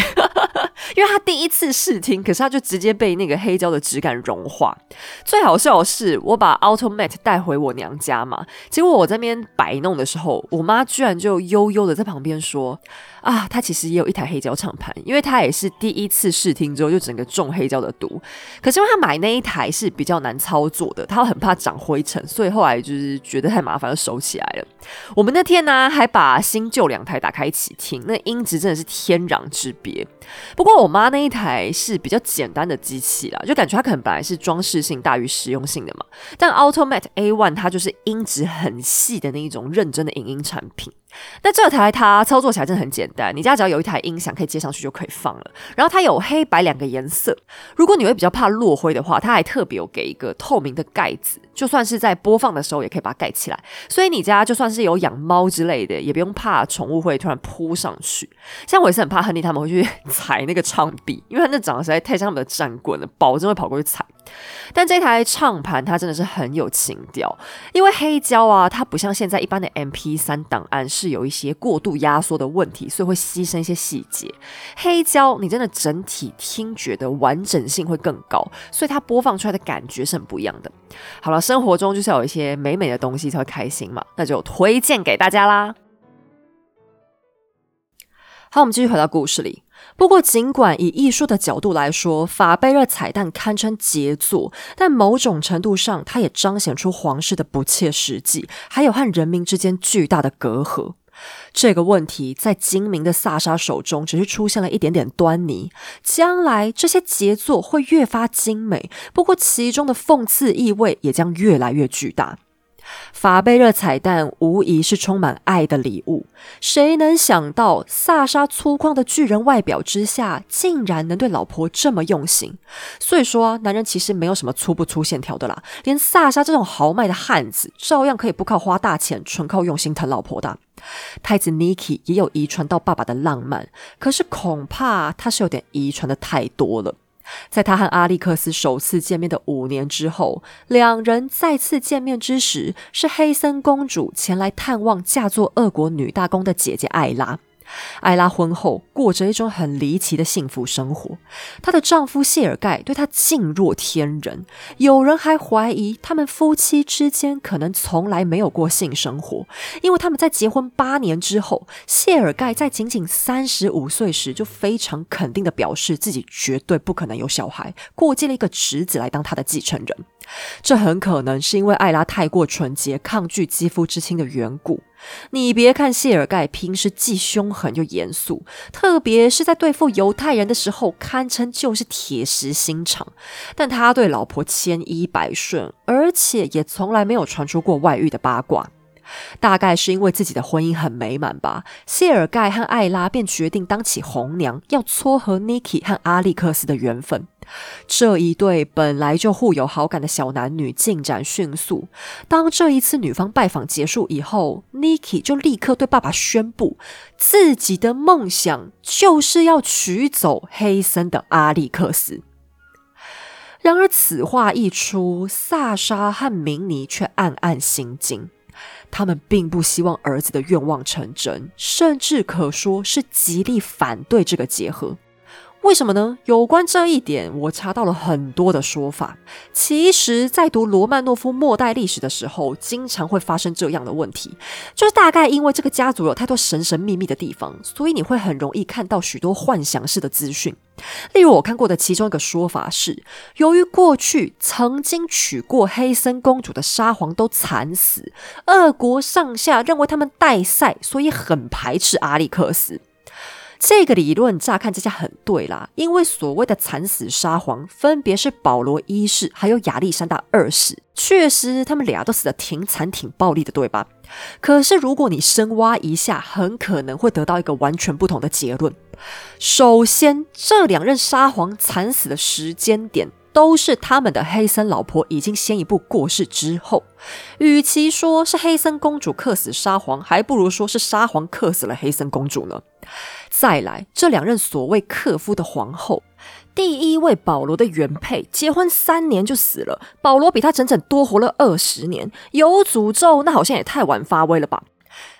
因为他第一次试听，可是他就直接被那个黑胶的质感融化。最好笑的是，我把 Automat 带回我娘家嘛，结果我在那边摆弄的时候，我妈居然就悠悠的在旁边说。啊，他其实也有一台黑胶唱盘，因为他也是第一次试听之后就整个中黑胶的毒。可是因为他买那一台是比较难操作的，他很怕长灰尘，所以后来就是觉得太麻烦，就收起来了。我们那天呢还把新旧两台打开一起听，那音质真的是天壤之别。不过我妈那一台是比较简单的机器啦，就感觉它可能本来是装饰性大于实用性的嘛。但 Automat A One 它就是音质很细的那一种认真的影音产品。那这台它操作起来真的很简单，你家只要有一台音响可以接上去就可以放了。然后它有黑白两个颜色，如果你会比较怕落灰的话，它还特别有给一个透明的盖子，就算是在播放的时候也可以把它盖起来。所以你家就算是有养猫之类的，也不用怕宠物会突然扑上去。像我也是很怕亨利他们会去 踩那个唱壁，因为它那长得实在太像他们的战棍了，保证会跑过去踩。但这台唱盘它真的是很有情调，因为黑胶啊，它不像现在一般的 MP 三档案是有一些过度压缩的问题，所以会牺牲一些细节。黑胶你真的整体听觉的完整性会更高，所以它播放出来的感觉是很不一样的。好了，生活中就是要有一些美美的东西才会开心嘛，那就推荐给大家啦。好，我们继续回到故事里。不过，尽管以艺术的角度来说，法贝勒彩蛋堪称杰作，但某种程度上，它也彰显出皇室的不切实际，还有和人民之间巨大的隔阂。这个问题在精明的萨沙手中，只是出现了一点点端倪。将来，这些杰作会越发精美，不过其中的讽刺意味也将越来越巨大。法贝热彩蛋无疑是充满爱的礼物。谁能想到萨沙粗犷的巨人外表之下，竟然能对老婆这么用心？所以说，男人其实没有什么粗不粗线条的啦。连萨沙这种豪迈的汉子，照样可以不靠花大钱，纯靠用心疼老婆的。太子 Niki 也有遗传到爸爸的浪漫，可是恐怕他是有点遗传的太多了。在他和阿历克斯首次见面的五年之后，两人再次见面之时，是黑森公主前来探望嫁作俄国女大公的姐姐艾拉。艾拉婚后过着一种很离奇的幸福生活，她的丈夫谢尔盖对她敬若天人，有人还怀疑他们夫妻之间可能从来没有过性生活，因为他们在结婚八年之后，谢尔盖在仅仅三十五岁时就非常肯定的表示自己绝对不可能有小孩，过继了一个侄子来当他的继承人。这很可能是因为艾拉太过纯洁，抗拒肌肤之亲的缘故。你别看谢尔盖平时既凶狠又严肃，特别是在对付犹太人的时候，堪称就是铁石心肠。但他对老婆千依百顺，而且也从来没有传出过外遇的八卦。大概是因为自己的婚姻很美满吧，谢尔盖和艾拉便决定当起红娘，要撮合 Niki 和阿历克斯的缘分。这一对本来就互有好感的小男女进展迅速。当这一次女方拜访结束以后，Niki 就立刻对爸爸宣布，自己的梦想就是要娶走黑森的阿历克斯。然而此话一出，萨莎和明尼却暗暗心惊。他们并不希望儿子的愿望成真，甚至可说是极力反对这个结合。为什么呢？有关这一点，我查到了很多的说法。其实，在读罗曼诺夫末代历史的时候，经常会发生这样的问题，就是大概因为这个家族有太多神神秘秘的地方，所以你会很容易看到许多幻想式的资讯。例如，我看过的其中一个说法是，由于过去曾经娶过黑森公主的沙皇都惨死，俄国上下认为他们带赛，所以很排斥阿历克斯。这个理论乍看之下很对啦，因为所谓的惨死沙皇分别是保罗一世还有亚历山大二世，确实他们俩都死的挺惨挺暴力的，对吧？可是如果你深挖一下，很可能会得到一个完全不同的结论。首先，这两任沙皇惨死的时间点。都是他们的黑森老婆已经先一步过世之后，与其说是黑森公主克死沙皇，还不如说是沙皇克死了黑森公主呢。再来，这两任所谓克夫的皇后，第一位保罗的原配结婚三年就死了，保罗比他整整多活了二十年，有诅咒，那好像也太晚发威了吧。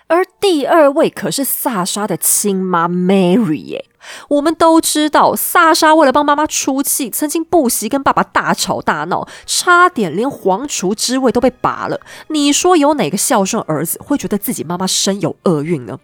而第二位可是萨莎的亲妈 Mary 耶。我们都知道，萨莎为了帮妈妈出气，曾经不惜跟爸爸大吵大闹，差点连皇储之位都被拔了。你说有哪个孝顺儿子会觉得自己妈妈身有厄运呢？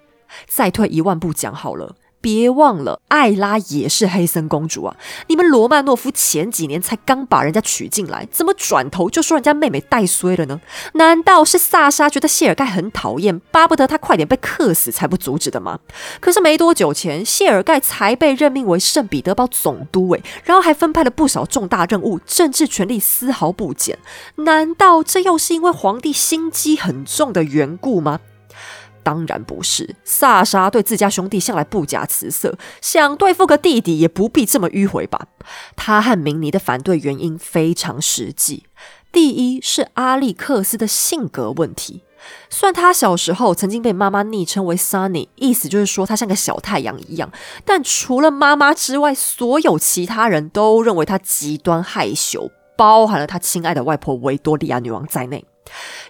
再退一万步讲好了。别忘了，艾拉也是黑森公主啊！你们罗曼诺夫前几年才刚把人家娶进来，怎么转头就说人家妹妹带衰了呢？难道是萨莎觉得谢尔盖很讨厌，巴不得他快点被克死才不阻止的吗？可是没多久前，谢尔盖才被任命为圣彼得堡总督，诶，然后还分派了不少重大任务，政治权力丝毫不减。难道这又是因为皇帝心机很重的缘故吗？当然不是，萨莎对自家兄弟向来不假辞色，想对付个弟弟也不必这么迂回吧。他和明尼的反对原因非常实际，第一是阿历克斯的性格问题。虽然他小时候曾经被妈妈昵称为 Sunny，意思就是说他像个小太阳一样，但除了妈妈之外，所有其他人都认为他极端害羞，包含了他亲爱的外婆维多利亚女王在内。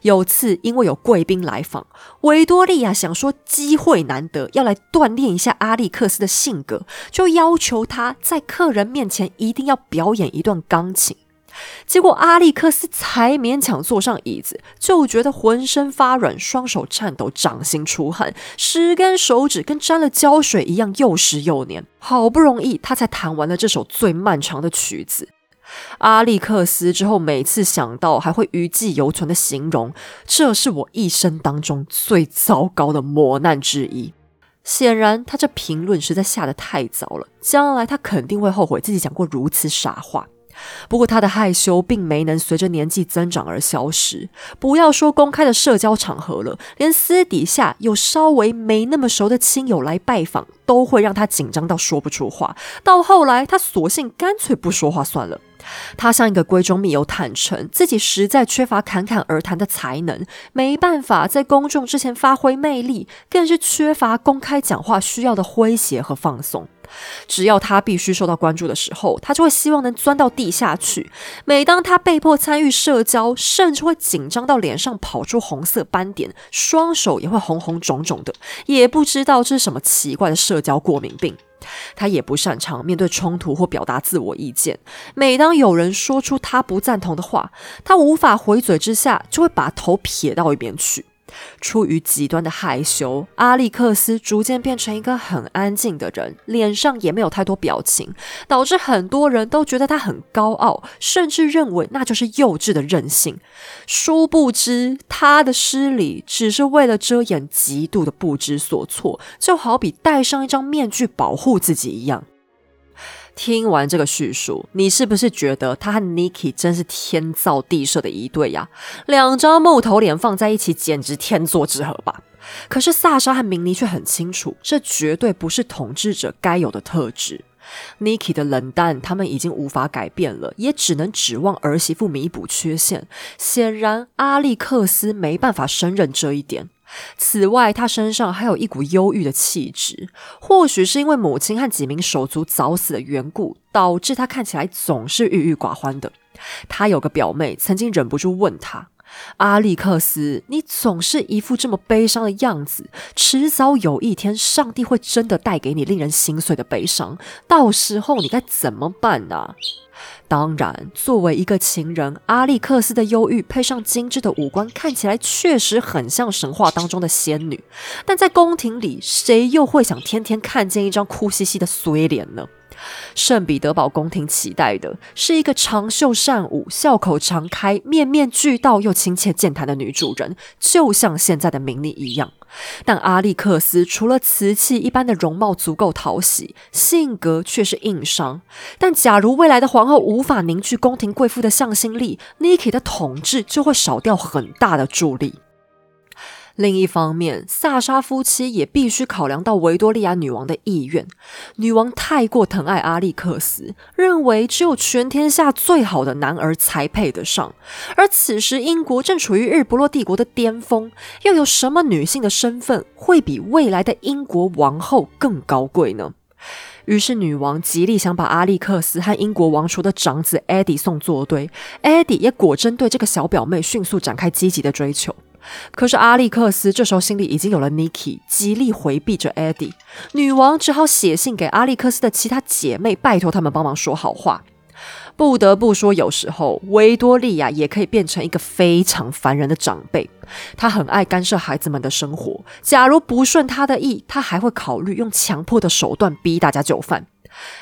有次，因为有贵宾来访，维多利亚想说机会难得，要来锻炼一下阿历克斯的性格，就要求他在客人面前一定要表演一段钢琴。结果阿历克斯才勉强坐上椅子，就觉得浑身发软，双手颤抖，掌心出汗，十根手指跟沾了胶水一样又湿又黏。好不容易，他才弹完了这首最漫长的曲子。阿历克斯之后，每次想到还会余悸犹存的形容，这是我一生当中最糟糕的磨难之一。显然，他这评论实在下得太早了，将来他肯定会后悔自己讲过如此傻话。不过，他的害羞并没能随着年纪增长而消失。不要说公开的社交场合了，连私底下有稍微没那么熟的亲友来拜访，都会让他紧张到说不出话。到后来，他索性干脆不说话算了。他像一个闺中密友坦诚，自己实在缺乏侃侃而谈的才能，没办法在公众之前发挥魅力，更是缺乏公开讲话需要的诙谐和放松。只要他必须受到关注的时候，他就会希望能钻到地下去。每当他被迫参与社交，甚至会紧张到脸上跑出红色斑点，双手也会红红肿肿的，也不知道这是什么奇怪的社交过敏病。他也不擅长面对冲突或表达自我意见。每当有人说出他不赞同的话，他无法回嘴之下，就会把头撇到一边去。出于极端的害羞，阿历克斯逐渐变成一个很安静的人，脸上也没有太多表情，导致很多人都觉得他很高傲，甚至认为那就是幼稚的任性。殊不知，他的失礼只是为了遮掩极度的不知所措，就好比戴上一张面具保护自己一样。听完这个叙述，你是不是觉得他和 Niki 真是天造地设的一对呀？两张木头脸放在一起，简直天作之合吧？可是萨莎和明妮却很清楚，这绝对不是统治者该有的特质。Niki 的冷淡，他们已经无法改变了，也只能指望儿媳妇弥补缺陷。显然，阿历克斯没办法胜任这一点。此外，他身上还有一股忧郁的气质，或许是因为母亲和几名手足早死的缘故，导致他看起来总是郁郁寡欢的。他有个表妹，曾经忍不住问他：“阿历克斯，你总是一副这么悲伤的样子，迟早有一天，上帝会真的带给你令人心碎的悲伤，到时候你该怎么办呢？”当然，作为一个情人，阿历克斯的忧郁配上精致的五官，看起来确实很像神话当中的仙女。但在宫廷里，谁又会想天天看见一张哭兮兮的衰脸呢？圣彼得堡宫廷期待的是一个长袖善舞、笑口常开、面面俱到又亲切健谈的女主人，就像现在的明妮一样。但阿历克斯除了瓷器一般的容貌足够讨喜，性格却是硬伤。但假如未来的皇后无法凝聚宫廷贵妇的向心力，Niki 的统治就会少掉很大的助力。另一方面，萨莎夫妻也必须考量到维多利亚女王的意愿。女王太过疼爱阿历克斯，认为只有全天下最好的男儿才配得上。而此时，英国正处于日不落帝国的巅峰，又有什么女性的身份会比未来的英国王后更高贵呢？于是，女王极力想把阿历克斯和英国王储的长子艾迪送作对。艾迪也果真对这个小表妹迅速展开积极的追求。可是阿历克斯这时候心里已经有了 Niki，极力回避着 Eddie。女王只好写信给阿历克斯的其他姐妹，拜托他们帮忙说好话。不得不说，有时候维多利亚也可以变成一个非常烦人的长辈。她很爱干涉孩子们的生活，假如不顺她的意，她还会考虑用强迫的手段逼大家就范。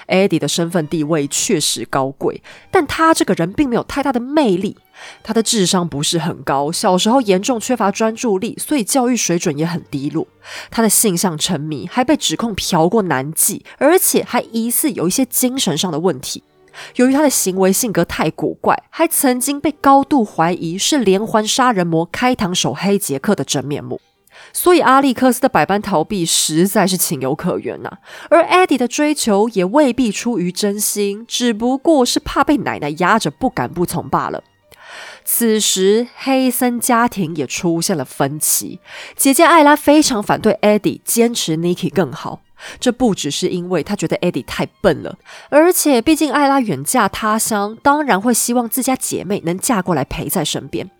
艾迪的身份地位确实高贵，但他这个人并没有太大的魅力。他的智商不是很高，小时候严重缺乏专注力，所以教育水准也很低落。他的性向沉迷，还被指控嫖过男妓，而且还疑似有一些精神上的问题。由于他的行为性格太古怪，还曾经被高度怀疑是连环杀人魔开膛手黑杰克的真面目。所以阿历克斯的百般逃避实在是情有可原呐，而艾迪的追求也未必出于真心，只不过是怕被奶奶压着不敢不从罢了。此时黑森家庭也出现了分歧，姐姐艾拉非常反对艾迪，坚持 Niki 更好。这不只是因为他觉得艾迪太笨了，而且毕竟艾拉远嫁他乡，当然会希望自家姐妹能嫁过来陪在身边。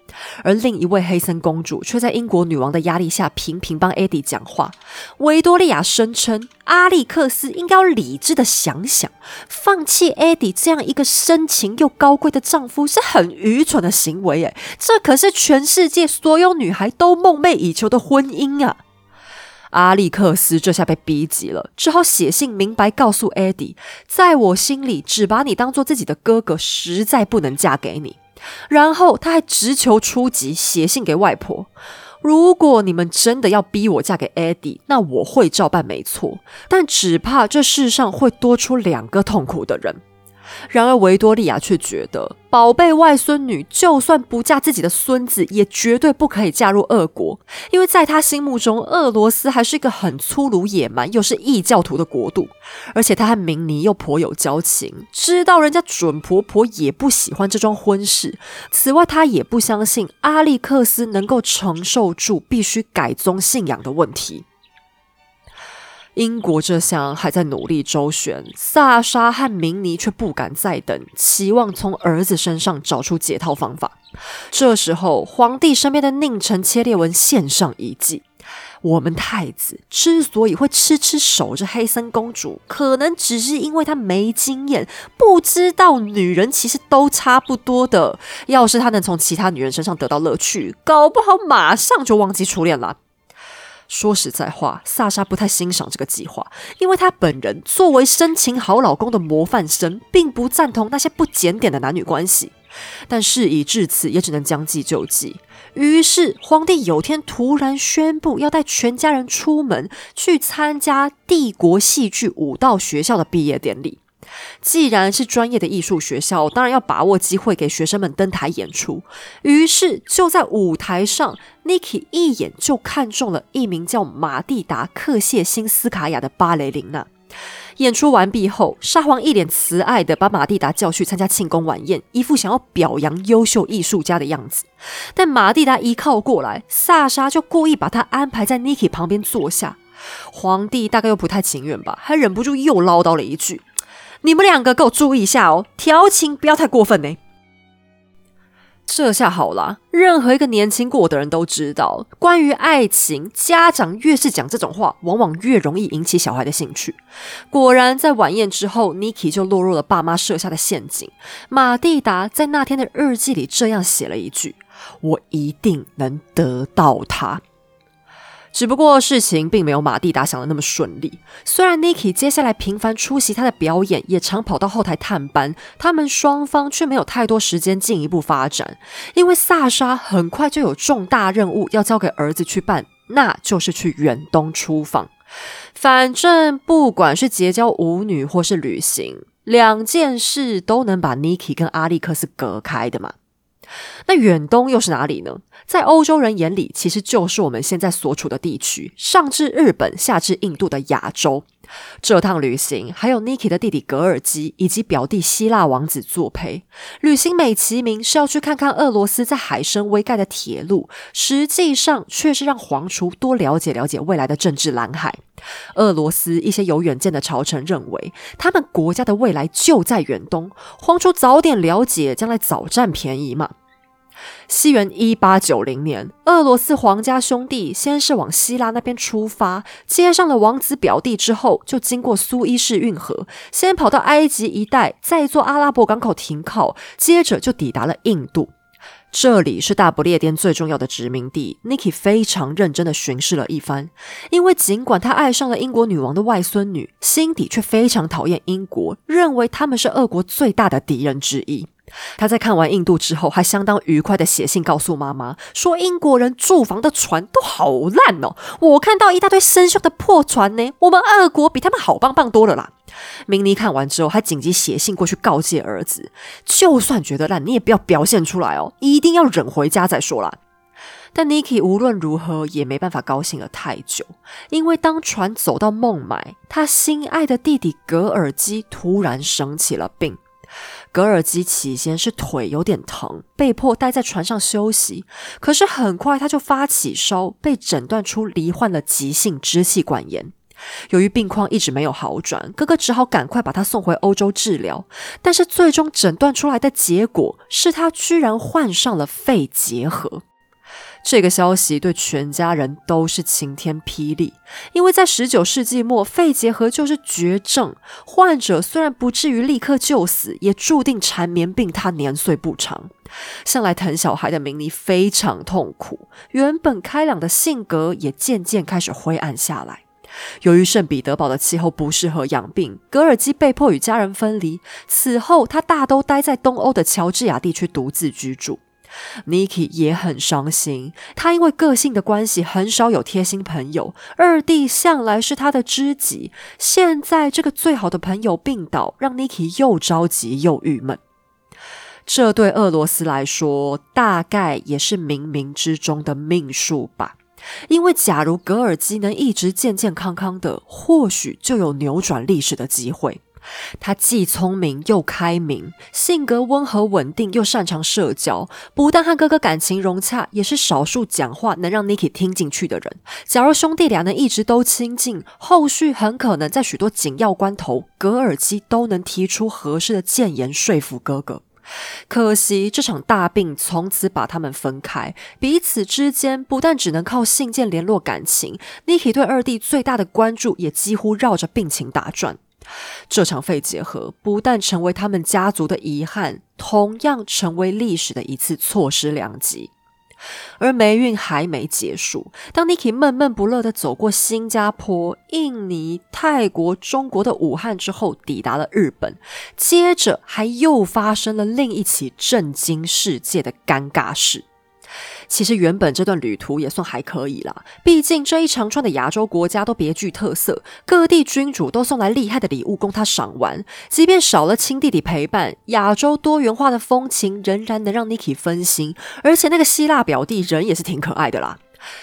而另一位黑森公主却在英国女王的压力下频频帮艾迪讲话。维多利亚声称，阿历克斯应该要理智的想想，放弃艾迪这样一个深情又高贵的丈夫是很愚蠢的行为。诶，这可是全世界所有女孩都梦寐以求的婚姻啊！阿历克斯这下被逼急了，只好写信明白告诉艾迪，在我心里，只把你当做自己的哥哥，实在不能嫁给你。然后他还直求初级，写信给外婆：如果你们真的要逼我嫁给艾迪，那我会照办，没错。但只怕这世上会多出两个痛苦的人。然而维多利亚却觉得，宝贝外孙女就算不嫁自己的孙子，也绝对不可以嫁入俄国，因为在她心目中，俄罗斯还是一个很粗鲁、野蛮又是异教徒的国度。而且她和明尼又颇有交情，知道人家准婆婆也不喜欢这桩婚事。此外，她也不相信阿历克斯能够承受住必须改宗信仰的问题。英国这厢还在努力周旋，萨莎和明尼却不敢再等，期望从儿子身上找出解套方法。这时候，皇帝身边的宁臣切列文献上一计：我们太子之所以会痴痴守着黑森公主，可能只是因为他没经验，不知道女人其实都差不多的。要是他能从其他女人身上得到乐趣，搞不好马上就忘记初恋了。说实在话，萨莎不太欣赏这个计划，因为她本人作为深情好老公的模范生，并不赞同那些不检点的男女关系。但事已至此，也只能将计就计。于是，皇帝有天突然宣布，要带全家人出门去参加帝国戏剧舞蹈学校的毕业典礼。既然是专业的艺术学校，当然要把握机会给学生们登台演出。于是就在舞台上，Niki 一眼就看中了一名叫马蒂达·克谢辛斯卡娅的芭蕾琳娜。演出完毕后，沙皇一脸慈爱的把马蒂达叫去参加庆功晚宴，一副想要表扬优秀艺术家的样子。但马蒂达一靠过来，萨莎就故意把他安排在 Niki 旁边坐下。皇帝大概又不太情愿吧，还忍不住又唠叨了一句。你们两个给我注意一下哦，调情不要太过分呢。这下好了，任何一个年轻过的人都知道，关于爱情，家长越是讲这种话，往往越容易引起小孩的兴趣。果然，在晚宴之后，Niki 就落入了爸妈设下的陷阱。马蒂达在那天的日记里这样写了一句：“我一定能得到他。”只不过事情并没有马蒂达想的那么顺利。虽然 Niki 接下来频繁出席他的表演，也常跑到后台探班，他们双方却没有太多时间进一步发展。因为萨莎很快就有重大任务要交给儿子去办，那就是去远东出访。反正不管是结交舞女或是旅行，两件事都能把 Niki 跟阿历克斯隔开的嘛。那远东又是哪里呢？在欧洲人眼里，其实就是我们现在所处的地区，上至日本，下至印度的亚洲。这趟旅行还有 Niki 的弟弟格尔基以及表弟希腊王子作陪。旅行美其名是要去看看俄罗斯在海参崴盖的铁路，实际上却是让皇储多了解了解未来的政治蓝海。俄罗斯一些有远见的朝臣认为，他们国家的未来就在远东，皇储早点了解，将来早占便宜嘛。西元一八九零年，俄罗斯皇家兄弟先是往希腊那边出发，接上了王子表弟之后，就经过苏伊士运河，先跑到埃及一带，再坐阿拉伯港口停靠，接着就抵达了印度。这里是大不列颠最重要的殖民地。Niki 非常认真的巡视了一番，因为尽管他爱上了英国女王的外孙女，心底却非常讨厌英国，认为他们是俄国最大的敌人之一。他在看完印度之后，还相当愉快的写信告诉妈妈，说英国人住房的船都好烂哦，我看到一大堆生锈的破船呢。我们二国比他们好棒棒多了啦。明尼看完之后，还紧急写信过去告诫儿子，就算觉得烂，你也不要表现出来哦，一定要忍回家再说啦。但 Niki 无论如何也没办法高兴了太久，因为当船走到孟买，他心爱的弟弟格尔基突然生起了病。格尔基起先是腿有点疼，被迫待在船上休息。可是很快他就发起烧，被诊断出罹患了急性支气管炎。由于病况一直没有好转，哥哥只好赶快把他送回欧洲治疗。但是最终诊断出来的结果是他居然患上了肺结核。这个消息对全家人都是晴天霹雳，因为在十九世纪末，肺结核就是绝症，患者虽然不至于立刻就死，也注定缠绵病榻，年岁不长。向来疼小孩的明妮非常痛苦，原本开朗的性格也渐渐开始灰暗下来。由于圣彼得堡的气候不适合养病，格尔基被迫与家人分离。此后，他大都待在东欧的乔治亚地区独自居住。Niki 也很伤心，他因为个性的关系，很少有贴心朋友。二弟向来是他的知己，现在这个最好的朋友病倒，让 Niki 又着急又郁闷。这对俄罗斯来说，大概也是冥冥之中的命数吧。因为假如格尔基能一直健健康康的，或许就有扭转历史的机会。他既聪明又开明，性格温和稳定，又擅长社交。不但和哥哥感情融洽，也是少数讲话能让 Niki 听进去的人。假如兄弟俩能一直都亲近，后续很可能在许多紧要关头，格尔基都能提出合适的谏言说服哥哥。可惜这场大病从此把他们分开，彼此之间不但只能靠信件联络感情，Niki 对二弟最大的关注也几乎绕着病情打转。这场肺结核不但成为他们家族的遗憾，同样成为历史的一次错失良机。而霉运还没结束，当 Niki 闷闷不乐的走过新加坡、印尼、泰国、中国的武汉之后，抵达了日本，接着还又发生了另一起震惊世界的尴尬事。其实原本这段旅途也算还可以啦，毕竟这一长串的亚洲国家都别具特色，各地君主都送来厉害的礼物供他赏玩。即便少了亲弟弟陪伴，亚洲多元化的风情仍然能让 Niki 分心。而且那个希腊表弟人也是挺可爱的啦。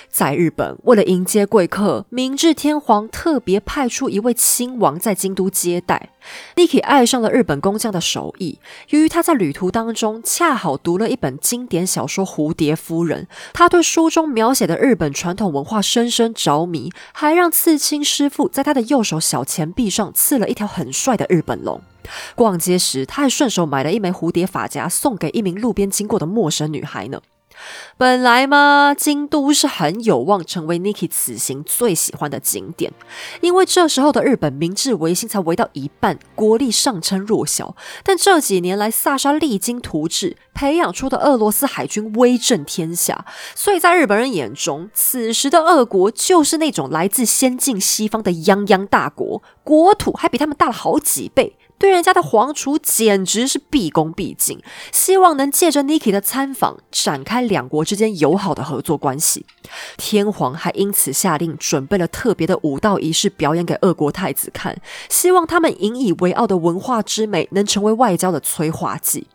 在日本，为了迎接贵客，明治天皇特别派出一位亲王在京都接待。Niki 爱上了日本工匠的手艺。由于他在旅途当中恰好读了一本经典小说《蝴蝶夫人》，他对书中描写的日本传统文化深深着迷，还让刺青师傅在他的右手小前臂上刺了一条很帅的日本龙。逛街时，他还顺手买了一枚蝴蝶发夹送给一名路边经过的陌生女孩呢。本来嘛，京都是很有望成为 Niki 此行最喜欢的景点，因为这时候的日本明治维新才围到一半，国力尚称弱小。但这几年来，萨沙励精图治，培养出的俄罗斯海军威震天下，所以在日本人眼中，此时的俄国就是那种来自先进西方的泱泱大国，国土还比他们大了好几倍。对人家的皇储简直是毕恭毕敬，希望能借着 Niki 的参访展开两国之间友好的合作关系。天皇还因此下令准备了特别的武道仪式表演给俄国太子看，希望他们引以为傲的文化之美能成为外交的催化剂。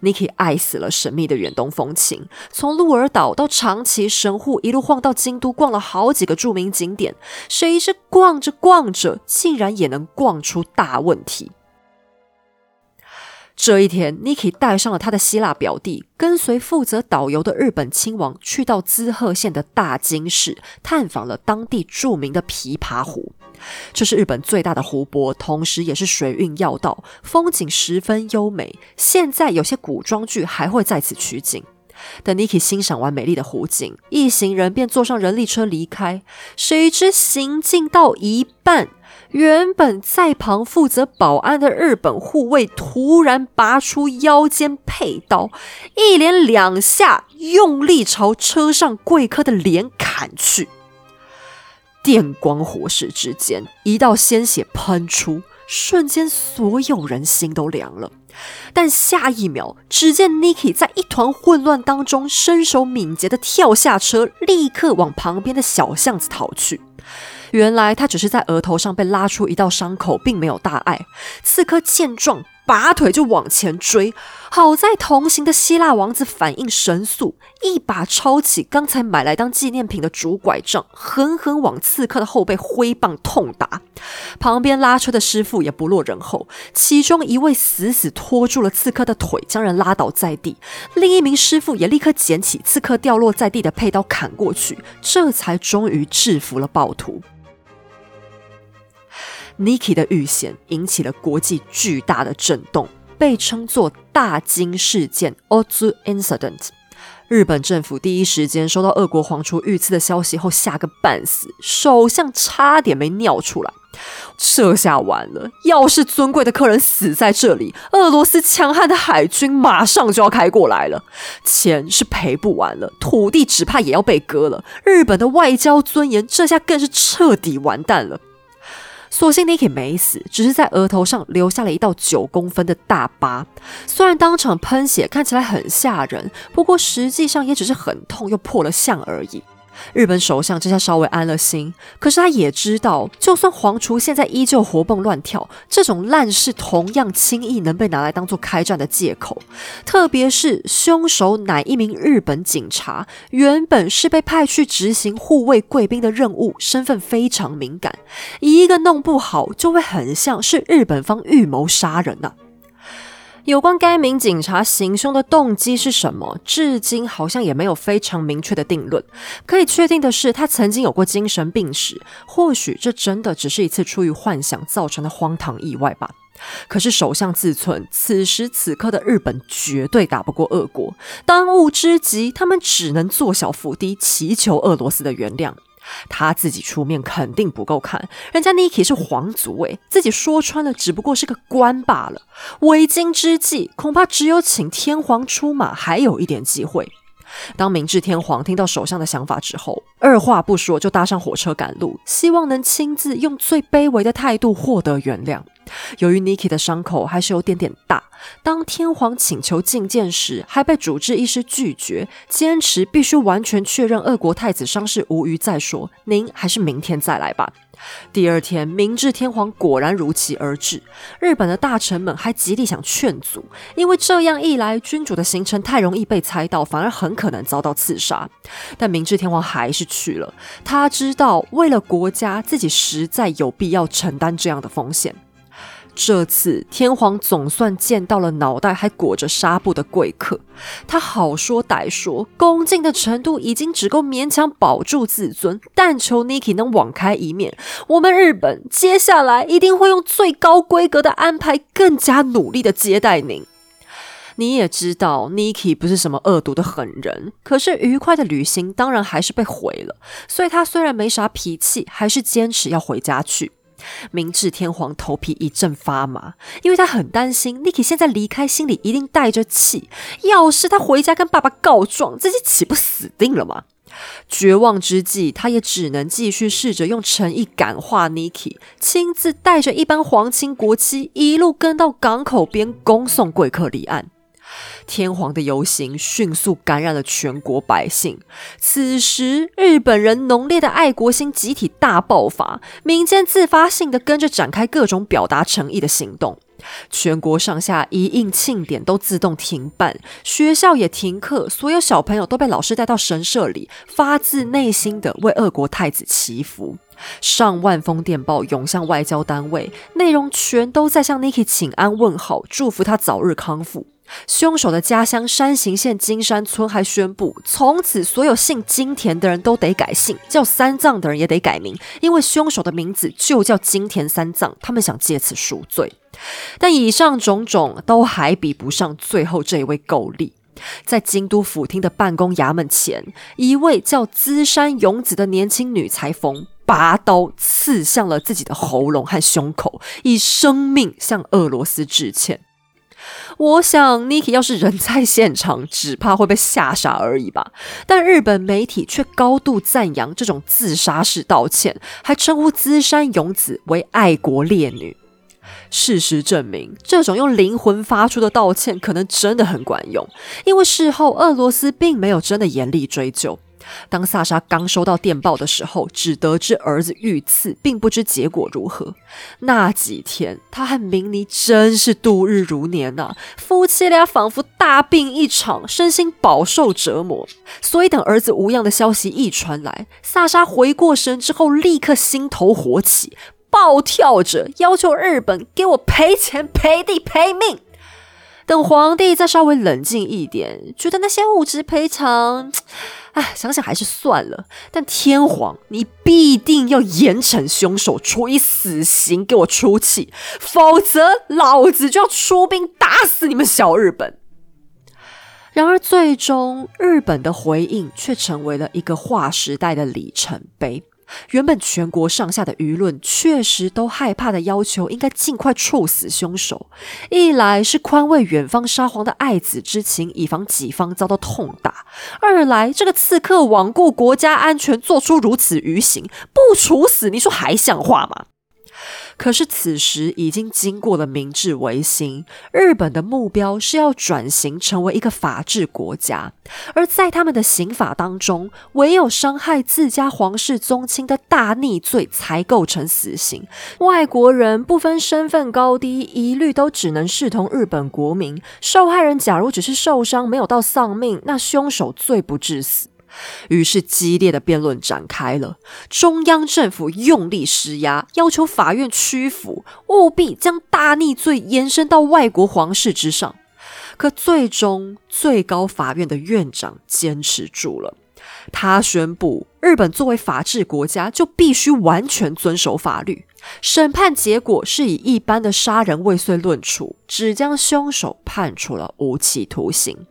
Niki 爱死了神秘的远东风情，从鹿儿岛到长崎神户，一路晃到京都，逛了好几个著名景点。谁知逛着逛着，竟然也能逛出大问题。这一天，Niki 带上了他的希腊表弟，跟随负责导游的日本亲王，去到滋贺县的大津市，探访了当地著名的琵琶湖。这是日本最大的湖泊，同时也是水运要道，风景十分优美。现在有些古装剧还会在此取景。等 Niki 欣赏完美丽的湖景，一行人便坐上人力车离开。谁知行进到一半，原本在旁负责保安的日本护卫突然拔出腰间佩刀，一连两下用力朝车上贵客的脸砍去。电光火石之间，一道鲜血喷出，瞬间所有人心都凉了。但下一秒，只见 Niki 在一团混乱当中，身手敏捷的跳下车，立刻往旁边的小巷子逃去。原来他只是在额头上被拉出一道伤口，并没有大碍。刺客见状。拔腿就往前追，好在同行的希腊王子反应神速，一把抄起刚才买来当纪念品的竹拐杖，狠狠往刺客的后背挥棒痛打。旁边拉车的师傅也不落人后，其中一位死死拖住了刺客的腿，将人拉倒在地；另一名师傅也立刻捡起刺客掉落在地的佩刀砍过去，这才终于制服了暴徒。Niki 的遇险引起了国际巨大的震动，被称作“大金事件 ”（Ozu Incident）。日本政府第一时间收到俄国皇储遇刺的消息后，吓个半死，首相差点没尿出来。这下完了，要是尊贵的客人死在这里，俄罗斯强悍的海军马上就要开过来了，钱是赔不完了，土地只怕也要被割了，日本的外交尊严这下更是彻底完蛋了。所幸 Niki 没死，只是在额头上留下了一道九公分的大疤。虽然当场喷血，看起来很吓人，不过实际上也只是很痛又破了相而已。日本首相这下稍微安了心，可是他也知道，就算皇厨现在依旧活蹦乱跳，这种烂事同样轻易能被拿来当做开战的借口。特别是凶手乃一名日本警察，原本是被派去执行护卫贵宾的任务，身份非常敏感，一个弄不好就会很像是日本方预谋杀人呐。有关该名警察行凶的动机是什么，至今好像也没有非常明确的定论。可以确定的是，他曾经有过精神病史，或许这真的只是一次出于幻想造成的荒唐意外吧。可是首相自存，此时此刻的日本绝对打不过俄国，当务之急，他们只能做小伏低，祈求俄罗斯的原谅。他自己出面肯定不够看，人家 Niki 是皇族诶，自己说穿了只不过是个官罢了。为今之计，恐怕只有请天皇出马，还有一点机会。当明治天皇听到首相的想法之后，二话不说就搭上火车赶路，希望能亲自用最卑微的态度获得原谅。由于 Niki 的伤口还是有点点大，当天皇请求觐见时，还被主治医师拒绝，坚持必须完全确认俄国太子伤势无虞再说。您还是明天再来吧。第二天，明治天皇果然如期而至。日本的大臣们还极力想劝阻，因为这样一来，君主的行程太容易被猜到，反而很可能遭到刺杀。但明治天皇还是去了，他知道为了国家，自己实在有必要承担这样的风险。这次天皇总算见到了脑袋还裹着纱布的贵客，他好说歹说，恭敬的程度已经只够勉强保住自尊，但求 Niki 能网开一面。我们日本接下来一定会用最高规格的安排，更加努力的接待您。你也知道，Niki 不是什么恶毒的狠人，可是愉快的旅行当然还是被毁了，所以他虽然没啥脾气，还是坚持要回家去。明治天皇头皮一阵发麻，因为他很担心 Niki 现在离开，心里一定带着气。要是他回家跟爸爸告状，自己岂不死定了吗？绝望之际，他也只能继续试着用诚意感化 Niki，亲自带着一班皇亲国戚，一路跟到港口边，恭送贵客离岸。天皇的游行迅速感染了全国百姓。此时，日本人浓烈的爱国心集体大爆发，民间自发性的跟着展开各种表达诚意的行动。全国上下一应庆典都自动停办，学校也停课，所有小朋友都被老师带到神社里，发自内心的为俄国太子祈福。上万封电报涌向外交单位，内容全都在向 Niki 请安问好，祝福他早日康复。凶手的家乡山形县金山村还宣布，从此所有姓金田的人都得改姓，叫三藏的人也得改名，因为凶手的名字就叫金田三藏。他们想借此赎罪，但以上种种都还比不上最后这一位够力。在京都府厅的办公衙门前，一位叫资山勇子的年轻女裁缝拔刀刺向了自己的喉咙和胸口，以生命向俄罗斯致歉。我想，Niki 要是人在现场，只怕会被吓傻而已吧。但日本媒体却高度赞扬这种自杀式道歉，还称呼资山勇子为爱国烈女。事实证明，这种用灵魂发出的道歉可能真的很管用，因为事后俄罗斯并没有真的严厉追究。当萨莎刚收到电报的时候，只得知儿子遇刺，并不知结果如何。那几天，他和明妮真是度日如年呐，夫妻俩仿佛大病一场，身心饱受折磨。所以，等儿子无恙的消息一传来，萨莎回过神之后，立刻心头火起，暴跳着要求日本给我赔钱、赔地、赔命。等皇帝再稍微冷静一点，觉得那些物质赔偿，哎，想想还是算了。但天皇，你必定要严惩凶手，处以死刑，给我出气，否则老子就要出兵打死你们小日本。然而，最终日本的回应却成为了一个划时代的里程碑。原本全国上下的舆论确实都害怕的要求，应该尽快处死凶手。一来是宽慰远方沙皇的爱子之情，以防己方遭到痛打；二来这个刺客罔顾国家安全，做出如此愚行，不处死，你说还像话吗？可是此时已经经过了明治维新，日本的目标是要转型成为一个法治国家，而在他们的刑法当中，唯有伤害自家皇室宗亲的大逆罪才构成死刑。外国人不分身份高低，一律都只能视同日本国民。受害人假如只是受伤，没有到丧命，那凶手罪不至死。于是，激烈的辩论展开了。中央政府用力施压，要求法院屈服，务必将大逆罪延伸到外国皇室之上。可最终，最高法院的院长坚持住了。他宣布，日本作为法治国家，就必须完全遵守法律。审判结果是以一般的杀人未遂论处，只将凶手判处了无期徒刑。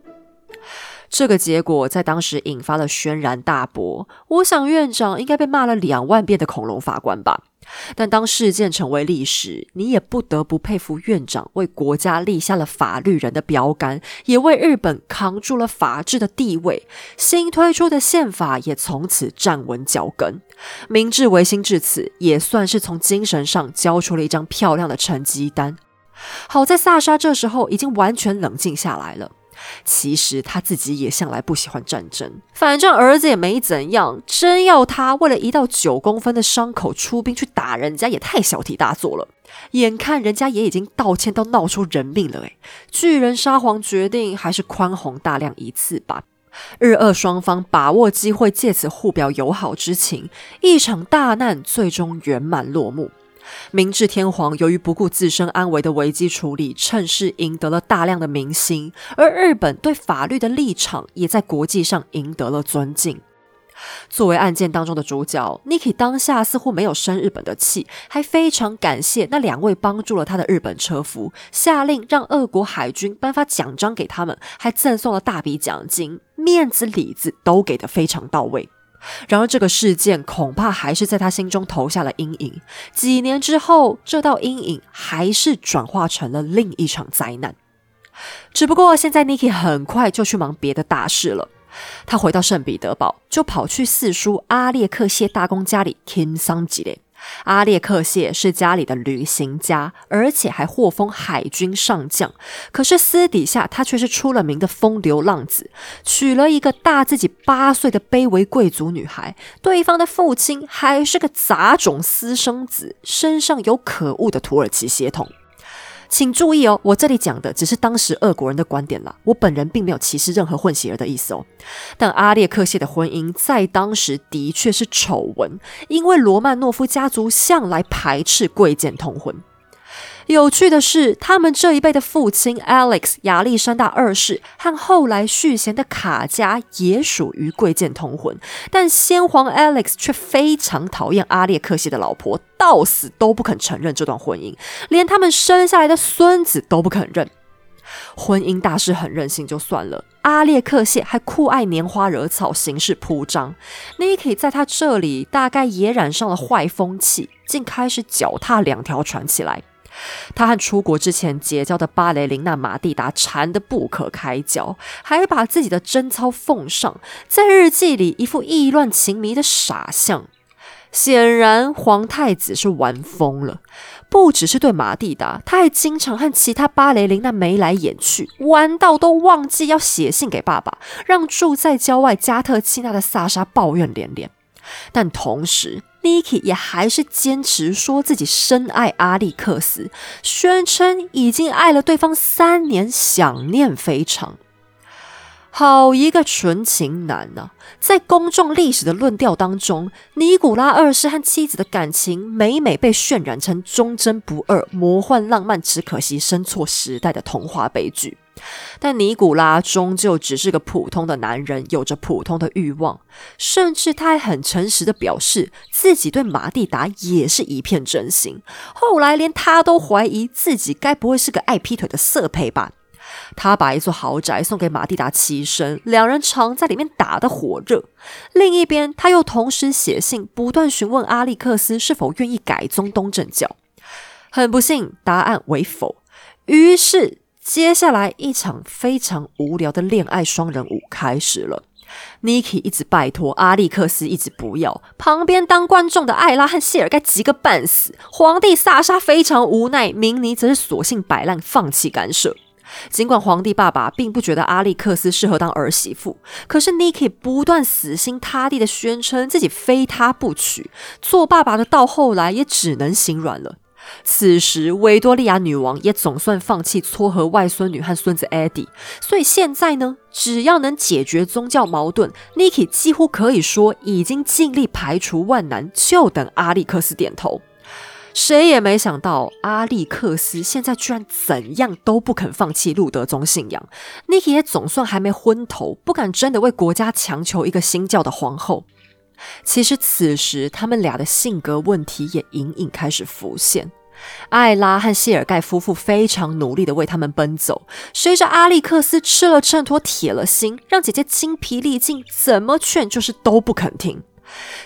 这个结果在当时引发了轩然大波。我想院长应该被骂了两万遍的恐龙法官吧。但当事件成为历史，你也不得不佩服院长为国家立下了法律人的标杆，也为日本扛住了法治的地位。新推出的宪法也从此站稳脚跟。明治维新至此，也算是从精神上交出了一张漂亮的成绩单。好在萨莎这时候已经完全冷静下来了。其实他自己也向来不喜欢战争，反正儿子也没怎样，真要他为了一道九公分的伤口出兵去打人家，也太小题大做了。眼看人家也已经道歉到闹出人命了，诶巨人沙皇决定还是宽宏大量一次吧。日俄双方把握机会，借此互表友好之情，一场大难最终圆满落幕。明治天皇由于不顾自身安危的危机处理，趁势赢得了大量的民心，而日本对法律的立场也在国际上赢得了尊敬。作为案件当中的主角，Niki 当下似乎没有生日本的气，还非常感谢那两位帮助了他的日本车夫，下令让俄国海军颁发奖章给他们，还赠送了大笔奖金，面子里子都给的非常到位。然而，这个事件恐怕还是在他心中投下了阴影。几年之后，这道阴影还是转化成了另一场灾难。只不过，现在 Niki 很快就去忙别的大事了。他回到圣彼得堡，就跑去四叔阿列克谢大公家里听丧祭嘞。阿列克谢是家里的旅行家，而且还获封海军上将。可是私底下他却是出了名的风流浪子，娶了一个大自己八岁的卑微贵族女孩。对方的父亲还是个杂种私生子，身上有可恶的土耳其血统。请注意哦，我这里讲的只是当时俄国人的观点啦，我本人并没有歧视任何混血儿的意思哦。但阿列克谢的婚姻在当时的确是丑闻，因为罗曼诺夫家族向来排斥贵贱通婚。有趣的是，他们这一辈的父亲 Alex 亚历山大二世和后来续弦的卡加也属于贵贱通婚，但先皇 Alex 却非常讨厌阿列克谢的老婆，到死都不肯承认这段婚姻，连他们生下来的孙子都不肯认。婚姻大事很任性就算了，阿列克谢还酷爱拈花惹草，行事铺张。Niki 在他这里大概也染上了坏风气，竟开始脚踏两条船起来。他和出国之前结交的巴雷琳娜马蒂达缠得不可开交，还把自己的贞操奉上，在日记里一副意乱情迷的傻相。显然，皇太子是玩疯了。不只是对马蒂达，他还经常和其他巴雷琳娜眉来眼去，玩到都忘记要写信给爸爸，让住在郊外加特契纳的萨莎抱怨连连。但同时，Niki 也还是坚持说自己深爱阿历克斯，宣称已经爱了对方三年，想念非常。好一个纯情男呐！在公众历史的论调当中，尼古拉二世和妻子的感情每每被渲染成忠贞不二、魔幻浪漫，只可惜生错时代的童话悲剧。但尼古拉终究只是个普通的男人，有着普通的欲望，甚至他还很诚实的表示自己对马蒂达也是一片真心。后来连他都怀疑自己该不会是个爱劈腿的色胚吧？他把一座豪宅送给马蒂达栖身，两人常在里面打得火热。另一边，他又同时写信，不断询问阿历克斯是否愿意改宗东正教。很不幸，答案为否。于是，接下来一场非常无聊的恋爱双人舞开始了。Niki 一直拜托阿历克斯，一直不要。旁边当观众的艾拉和谢尔盖急个半死。皇帝萨沙非常无奈，明尼则是索性摆烂，放弃干涉。尽管皇帝爸爸并不觉得阿历克斯适合当儿媳妇，可是 Niki 不断死心塌地的宣称自己非他不娶，做爸爸的到后来也只能心软了。此时维多利亚女王也总算放弃撮合外孙女和孙子 Eddie，所以现在呢，只要能解决宗教矛盾，Niki 几乎可以说已经尽力排除万难，就等阿历克斯点头。谁也没想到，阿历克斯现在居然怎样都不肯放弃路德宗信仰。Niki 也总算还没昏头，不敢真的为国家强求一个新教的皇后。其实此时，他们俩的性格问题也隐隐开始浮现。艾拉和谢尔盖夫妇非常努力的为他们奔走，随着阿历克斯吃了秤砣铁了心，让姐姐精疲力尽，怎么劝就是都不肯听。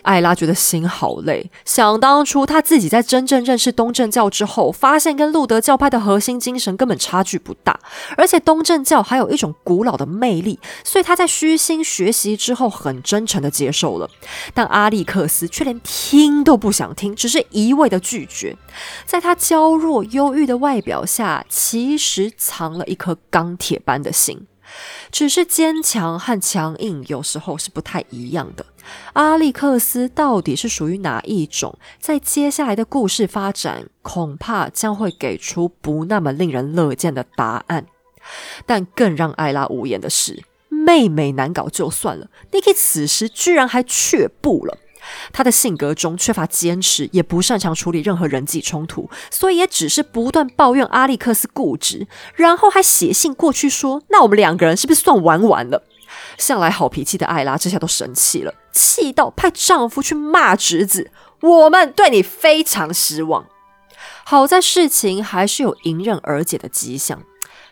艾拉觉得心好累，想当初她自己在真正认识东正教之后，发现跟路德教派的核心精神根本差距不大，而且东正教还有一种古老的魅力，所以她在虚心学习之后，很真诚的接受了。但阿历克斯却连听都不想听，只是一味的拒绝。在他娇弱忧郁的外表下，其实藏了一颗钢铁般的心。只是坚强和强硬有时候是不太一样的。阿历克斯到底是属于哪一种？在接下来的故事发展，恐怕将会给出不那么令人乐见的答案。但更让艾拉无言的是，妹妹难搞就算了，Niki 此时居然还却步了。他的性格中缺乏坚持，也不擅长处理任何人际冲突，所以也只是不断抱怨阿历克斯固执，然后还写信过去说：“那我们两个人是不是算玩完了？”向来好脾气的艾拉这下都生气了，气到派丈夫去骂侄子：“我们对你非常失望。”好在事情还是有迎刃而解的迹象，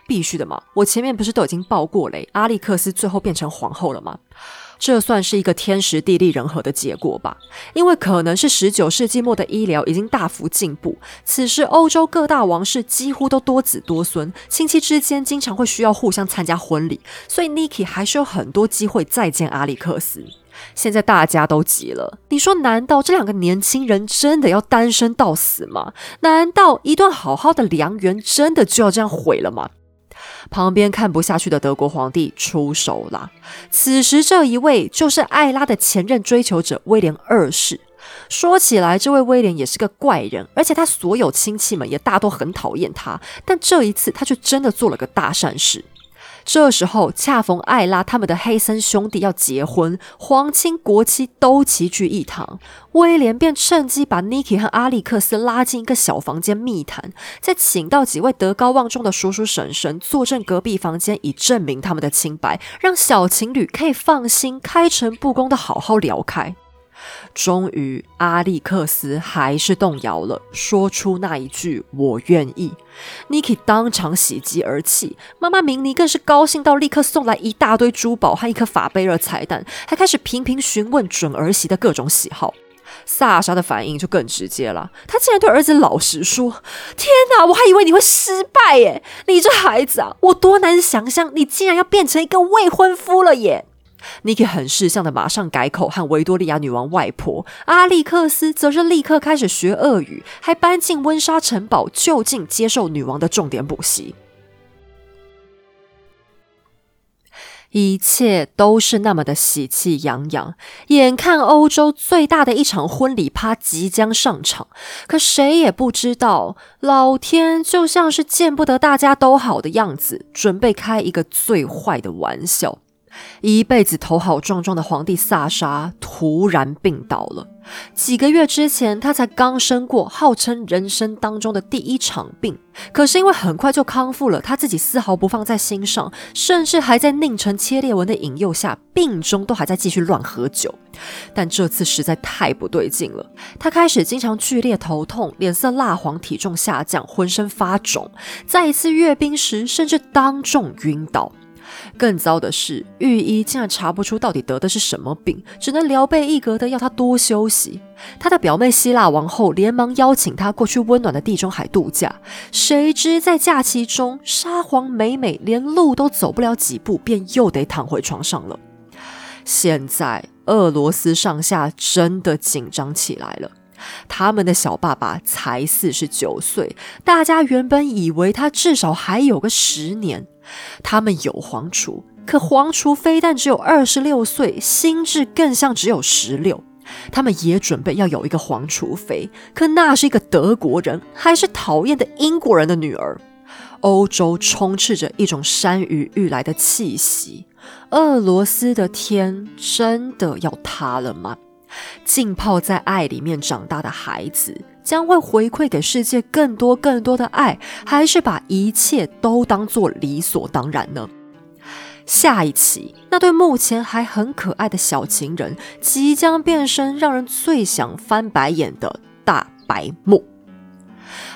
必须的嘛！我前面不是都已经报过雷，阿历克斯最后变成皇后了吗？这算是一个天时地利人和的结果吧？因为可能是十九世纪末的医疗已经大幅进步，此时欧洲各大王室几乎都多子多孙，亲戚之间经常会需要互相参加婚礼，所以 Niki 还是有很多机会再见阿里克斯。现在大家都急了，你说难道这两个年轻人真的要单身到死吗？难道一段好好的良缘真的就要这样毁了吗？旁边看不下去的德国皇帝出手了。此时，这一位就是艾拉的前任追求者威廉二世。说起来，这位威廉也是个怪人，而且他所有亲戚们也大都很讨厌他。但这一次，他却真的做了个大善事。这时候恰逢艾拉他们的黑森兄弟要结婚，皇亲国戚都齐聚一堂，威廉便趁机把 Niki 和阿历克斯拉进一个小房间密谈，再请到几位德高望重的叔叔婶婶坐镇隔壁房间，以证明他们的清白，让小情侣可以放心开诚布公的好好聊开。终于，阿历克斯还是动摇了，说出那一句“我愿意”。Niki 当场喜极而泣，妈妈明妮更是高兴到立刻送来一大堆珠宝和一颗法贝勒彩蛋，还开始频频询问准儿媳的各种喜好。萨莎的反应就更直接了，他竟然对儿子老实说：“天哪，我还以为你会失败耶！你这孩子啊，我多难想象你竟然要变成一个未婚夫了耶！” Niki 很识相的马上改口，和维多利亚女王外婆阿历克斯则是立刻开始学俄语，还搬进温莎城堡就近接受女王的重点补习。一切都是那么的喜气洋洋，眼看欧洲最大的一场婚礼趴即将上场，可谁也不知道，老天就像是见不得大家都好的样子，准备开一个最坏的玩笑。一辈子头好壮壮的皇帝萨沙突然病倒了。几个月之前，他才刚生过号称人生当中的第一场病，可是因为很快就康复了，他自己丝毫不放在心上，甚至还在宁城切裂文的引诱下，病中都还在继续乱喝酒。但这次实在太不对劲了，他开始经常剧烈头痛，脸色蜡黄，体重下降，浑身发肿，在一次阅兵时，甚至当众晕倒。更糟的是，御医竟然查不出到底得的是什么病，只能聊备一格的要他多休息。他的表妹希腊王后连忙邀请他过去温暖的地中海度假，谁知在假期中，沙皇美美连路都走不了几步，便又得躺回床上了。现在，俄罗斯上下真的紧张起来了。他们的小爸爸才四十九岁，大家原本以为他至少还有个十年。他们有皇储，可皇储非但只有二十六岁，心智更像只有十六。他们也准备要有一个皇储妃，可那是一个德国人，还是讨厌的英国人的女儿。欧洲充斥着一种山雨欲来的气息，俄罗斯的天真的要塌了吗？浸泡在爱里面长大的孩子，将会回馈给世界更多更多的爱，还是把一切都当做理所当然呢？下一期，那对目前还很可爱的小情人，即将变身让人最想翻白眼的大白目。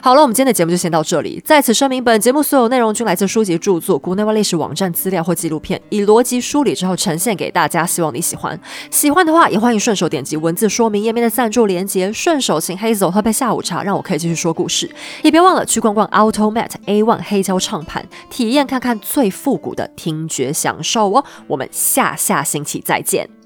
好了，我们今天的节目就先到这里。在此声明，本节目所有内容均来自书籍著作、国内外历史网站资料或纪录片，以逻辑梳理之后呈现给大家。希望你喜欢，喜欢的话也欢迎顺手点击文字说明页面的赞助连接，顺手请 Hazel 喝杯下午茶，让我可以继续说故事。也别忘了去逛逛 Automat A One 黑胶唱盘，体验看看最复古的听觉享受哦。我们下下星期再见。